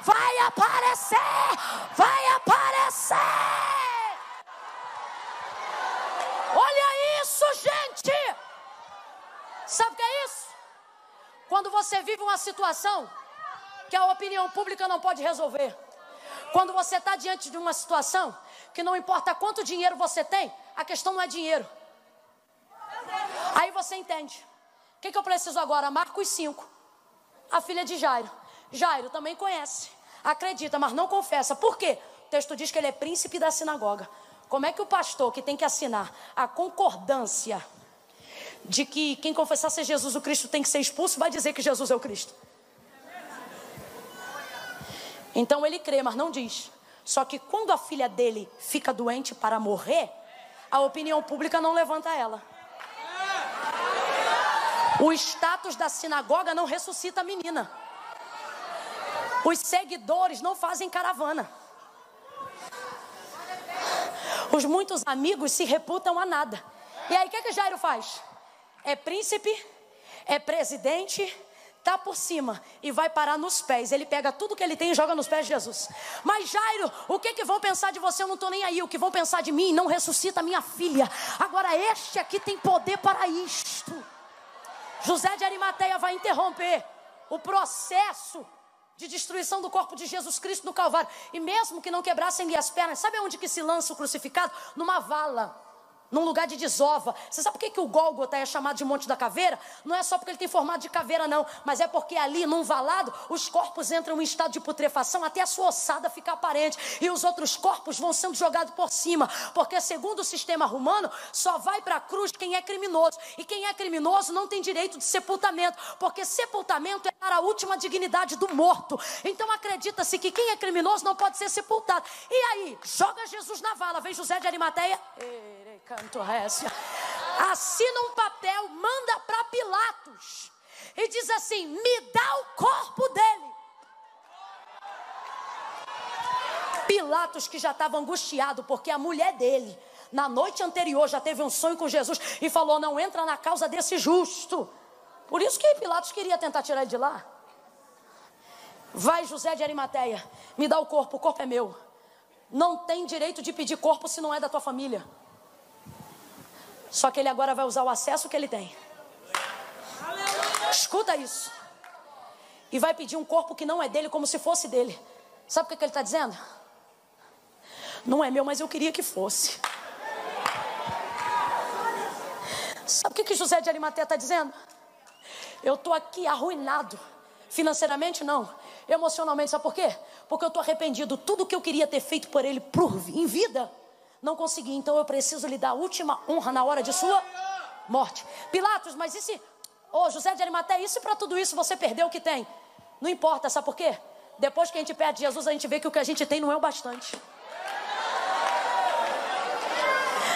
Speaker 1: vai aparecer, vai aparecer. Olha isso, gente! Sabe o que é isso? Quando você vive uma situação que a opinião pública não pode resolver. Quando você está diante de uma situação que não importa quanto dinheiro você tem, a questão não é dinheiro. Aí você entende. O que, que eu preciso agora? Marcos 5. A filha de Jairo. Jairo também conhece, acredita, mas não confessa. Por quê? O texto diz que ele é príncipe da sinagoga. Como é que o pastor que tem que assinar a concordância de que quem confessar ser Jesus o Cristo tem que ser expulso, vai dizer que Jesus é o Cristo. Então ele crê, mas não diz. Só que quando a filha dele fica doente para morrer, a opinião pública não levanta ela. O status da sinagoga não ressuscita a menina. Os seguidores não fazem caravana. Os muitos amigos se reputam a nada. E aí o que, que Jairo faz? É príncipe, é presidente, está por cima e vai parar nos pés. Ele pega tudo que ele tem e joga nos pés de Jesus. Mas Jairo, o que, que vão pensar de você? Eu não estou nem aí. O que vão pensar de mim? Não ressuscita minha filha. Agora este aqui tem poder para isto. José de Arimateia vai interromper o processo de destruição do corpo de Jesus Cristo no Calvário. E mesmo que não quebrassem-lhe as pernas, sabe onde que se lança o crucificado? Numa vala num lugar de desova. Você sabe por que, que o Gólgota é chamado de Monte da Caveira? Não é só porque ele tem formato de caveira, não, mas é porque ali, num valado, os corpos entram em estado de putrefação até a sua ossada ficar aparente e os outros corpos vão sendo jogados por cima, porque segundo o sistema romano, só vai para a cruz quem é criminoso, e quem é criminoso não tem direito de sepultamento, porque sepultamento é para a última dignidade do morto. Então acredita-se que quem é criminoso não pode ser sepultado. E aí, joga Jesus na vala, vem José de Arimateia. Canto récia. Assina um papel, manda para Pilatos. E diz assim: me dá o corpo dele. Pilatos, que já estava angustiado, porque a mulher dele, na noite anterior, já teve um sonho com Jesus e falou: Não entra na causa desse justo. Por isso que Pilatos queria tentar tirar ele de lá. Vai, José de Arimateia, me dá o corpo, o corpo é meu. Não tem direito de pedir corpo se não é da tua família. Só que ele agora vai usar o acesso que ele tem. Escuta isso. E vai pedir um corpo que não é dele, como se fosse dele. Sabe o que, que ele está dizendo? Não é meu, mas eu queria que fosse. Sabe o que, que José de Arimateia está dizendo? Eu estou aqui arruinado. Financeiramente, não. Emocionalmente, sabe por quê? Porque eu estou arrependido. Tudo que eu queria ter feito por ele por, em vida não consegui, então eu preciso lhe dar a última honra na hora de sua morte. Pilatos, mas e se, ô oh, José de Arimateia, se para tudo isso você perdeu o que tem? Não importa, sabe por quê? Depois que a gente perde Jesus, a gente vê que o que a gente tem não é o bastante.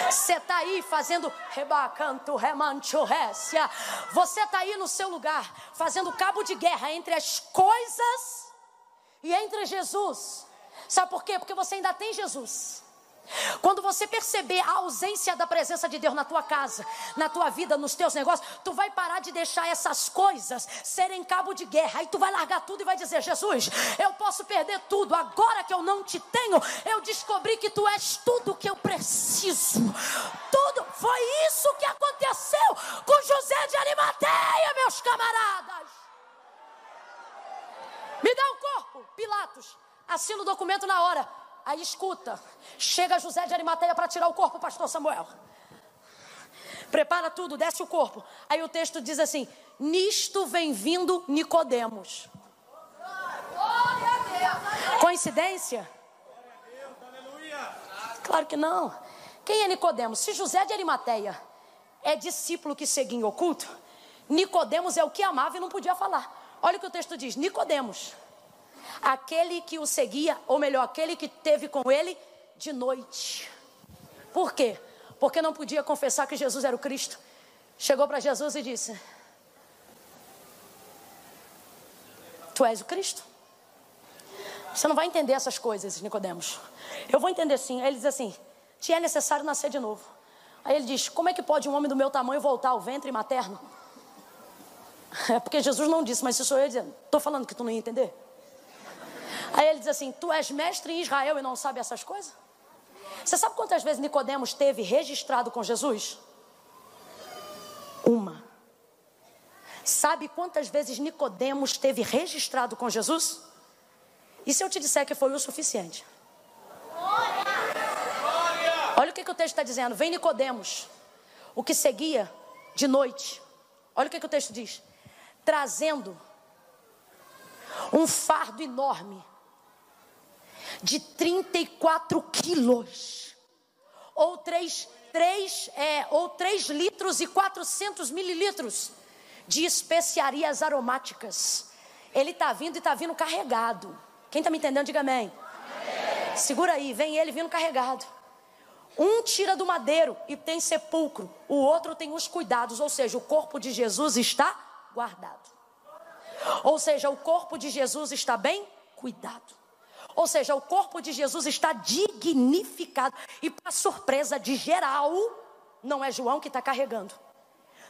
Speaker 1: Você está aí fazendo rebacanto, remancho, récia. Você está aí no seu lugar, fazendo cabo de guerra entre as coisas e entre Jesus. Sabe por quê? Porque você ainda tem Jesus. Quando você perceber a ausência da presença de Deus na tua casa, na tua vida, nos teus negócios, tu vai parar de deixar essas coisas serem cabo de guerra. Aí tu vai largar tudo e vai dizer: Jesus, eu posso perder tudo. Agora que eu não te tenho, eu descobri que tu és tudo que eu preciso. Tudo. Foi isso que aconteceu com José de Arimateia, meus camaradas. Me dá o corpo, Pilatos. Assina o documento na hora. Aí escuta, chega José de Arimateia para tirar o corpo, pastor Samuel. Prepara tudo, desce o corpo. Aí o texto diz assim: Nisto vem vindo Nicodemos. Coincidência? Claro que não. Quem é Nicodemos? Se José de Arimateia é discípulo que seguia em oculto, Nicodemos é o que amava e não podia falar. Olha o que o texto diz: Nicodemos aquele que o seguia, ou melhor, aquele que teve com ele de noite. Por quê? Porque não podia confessar que Jesus era o Cristo. Chegou para Jesus e disse: Tu és o Cristo? Você não vai entender essas coisas, Nicodemos. Eu vou entender sim. Aí ele diz assim: Te é necessário nascer de novo. Aí ele diz: Como é que pode um homem do meu tamanho voltar ao ventre materno? É porque Jesus não disse, mas se sou eu dizendo, estou falando que tu não ia entender. Aí ele diz assim: Tu és mestre em Israel e não sabe essas coisas? Você sabe quantas vezes Nicodemos teve registrado com Jesus? Uma. Sabe quantas vezes Nicodemos teve registrado com Jesus? E se eu te disser que foi o suficiente? Olha o que, que o texto está dizendo. Vem Nicodemos, o que seguia de noite. Olha o que, que o texto diz. Trazendo um fardo enorme de 34 quilos, ou 3, 3, é, ou 3 litros e 400 mililitros de especiarias aromáticas. Ele está vindo e está vindo carregado. Quem está me entendendo, diga amém. amém. Segura aí, vem ele vindo carregado. Um tira do madeiro e tem sepulcro, o outro tem os cuidados, ou seja, o corpo de Jesus está guardado. Ou seja, o corpo de Jesus está bem cuidado. Ou seja, o corpo de Jesus está dignificado. E para surpresa de geral, não é João que está carregando.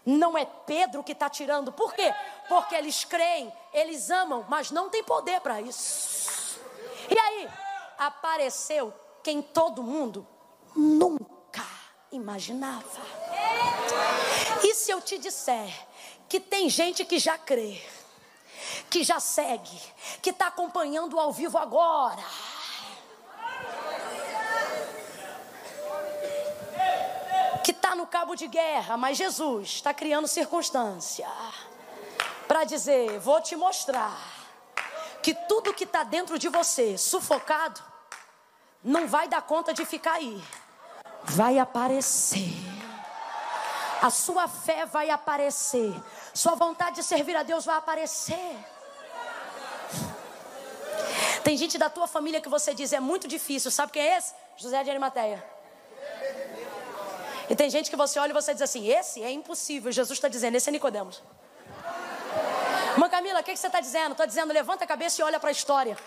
Speaker 1: Não é Pedro que está tirando. Por quê? Porque eles creem, eles amam, mas não tem poder para isso. E aí, apareceu quem todo mundo nunca imaginava. E se eu te disser que tem gente que já crê? Que já segue, que está acompanhando ao vivo agora. Que está no cabo de guerra, mas Jesus está criando circunstância para dizer: vou te mostrar que tudo que está dentro de você, sufocado, não vai dar conta de ficar aí, vai aparecer. A sua fé vai aparecer, sua vontade de servir a Deus vai aparecer. Tem gente da tua família que você diz é muito difícil. Sabe quem é esse? José de Arimateia. E tem gente que você olha e você diz assim: esse é impossível. Jesus está dizendo: esse é Nicodemos. Irmã Camila, o que, que você está dizendo? Estou dizendo: levanta a cabeça e olha para a história.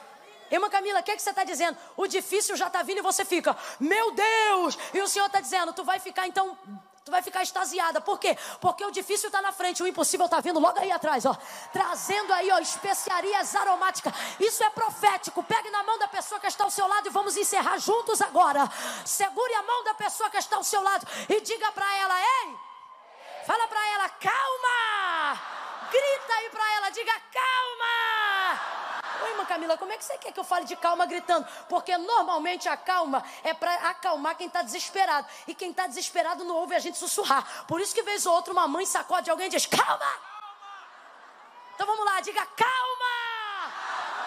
Speaker 1: Irmã Camila, o que, que você está dizendo? O difícil já está vindo e você fica, meu Deus! E o Senhor está dizendo: tu vai ficar então Tu vai ficar extasiada. Por quê? Porque o difícil está na frente, o impossível está vindo logo aí atrás, ó. Trazendo aí, ó, especiarias aromáticas. Isso é profético. Pegue na mão da pessoa que está ao seu lado e vamos encerrar juntos agora. Segure a mão da pessoa que está ao seu lado e diga para ela: "Ei! Fala para ela: "Calma!" Grita aí para ela, diga: "Calma!" Oi, irmã Camila, como é que você quer que eu fale de calma gritando? Porque normalmente a calma é para acalmar quem está desesperado. E quem está desesperado não ouve a gente sussurrar. Por isso que vez ou outra uma mãe sacode alguém e diz: calma! Então vamos lá, diga calma!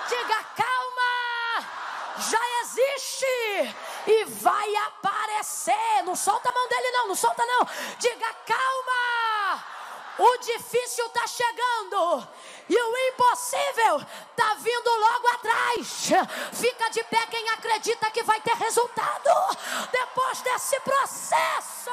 Speaker 1: Diga calma! Já existe e vai aparecer. Não solta a mão dele, não, não solta, não. Diga calma! O difícil está chegando e o impossível está vindo logo atrás. Fica de pé quem acredita que vai ter resultado depois desse processo.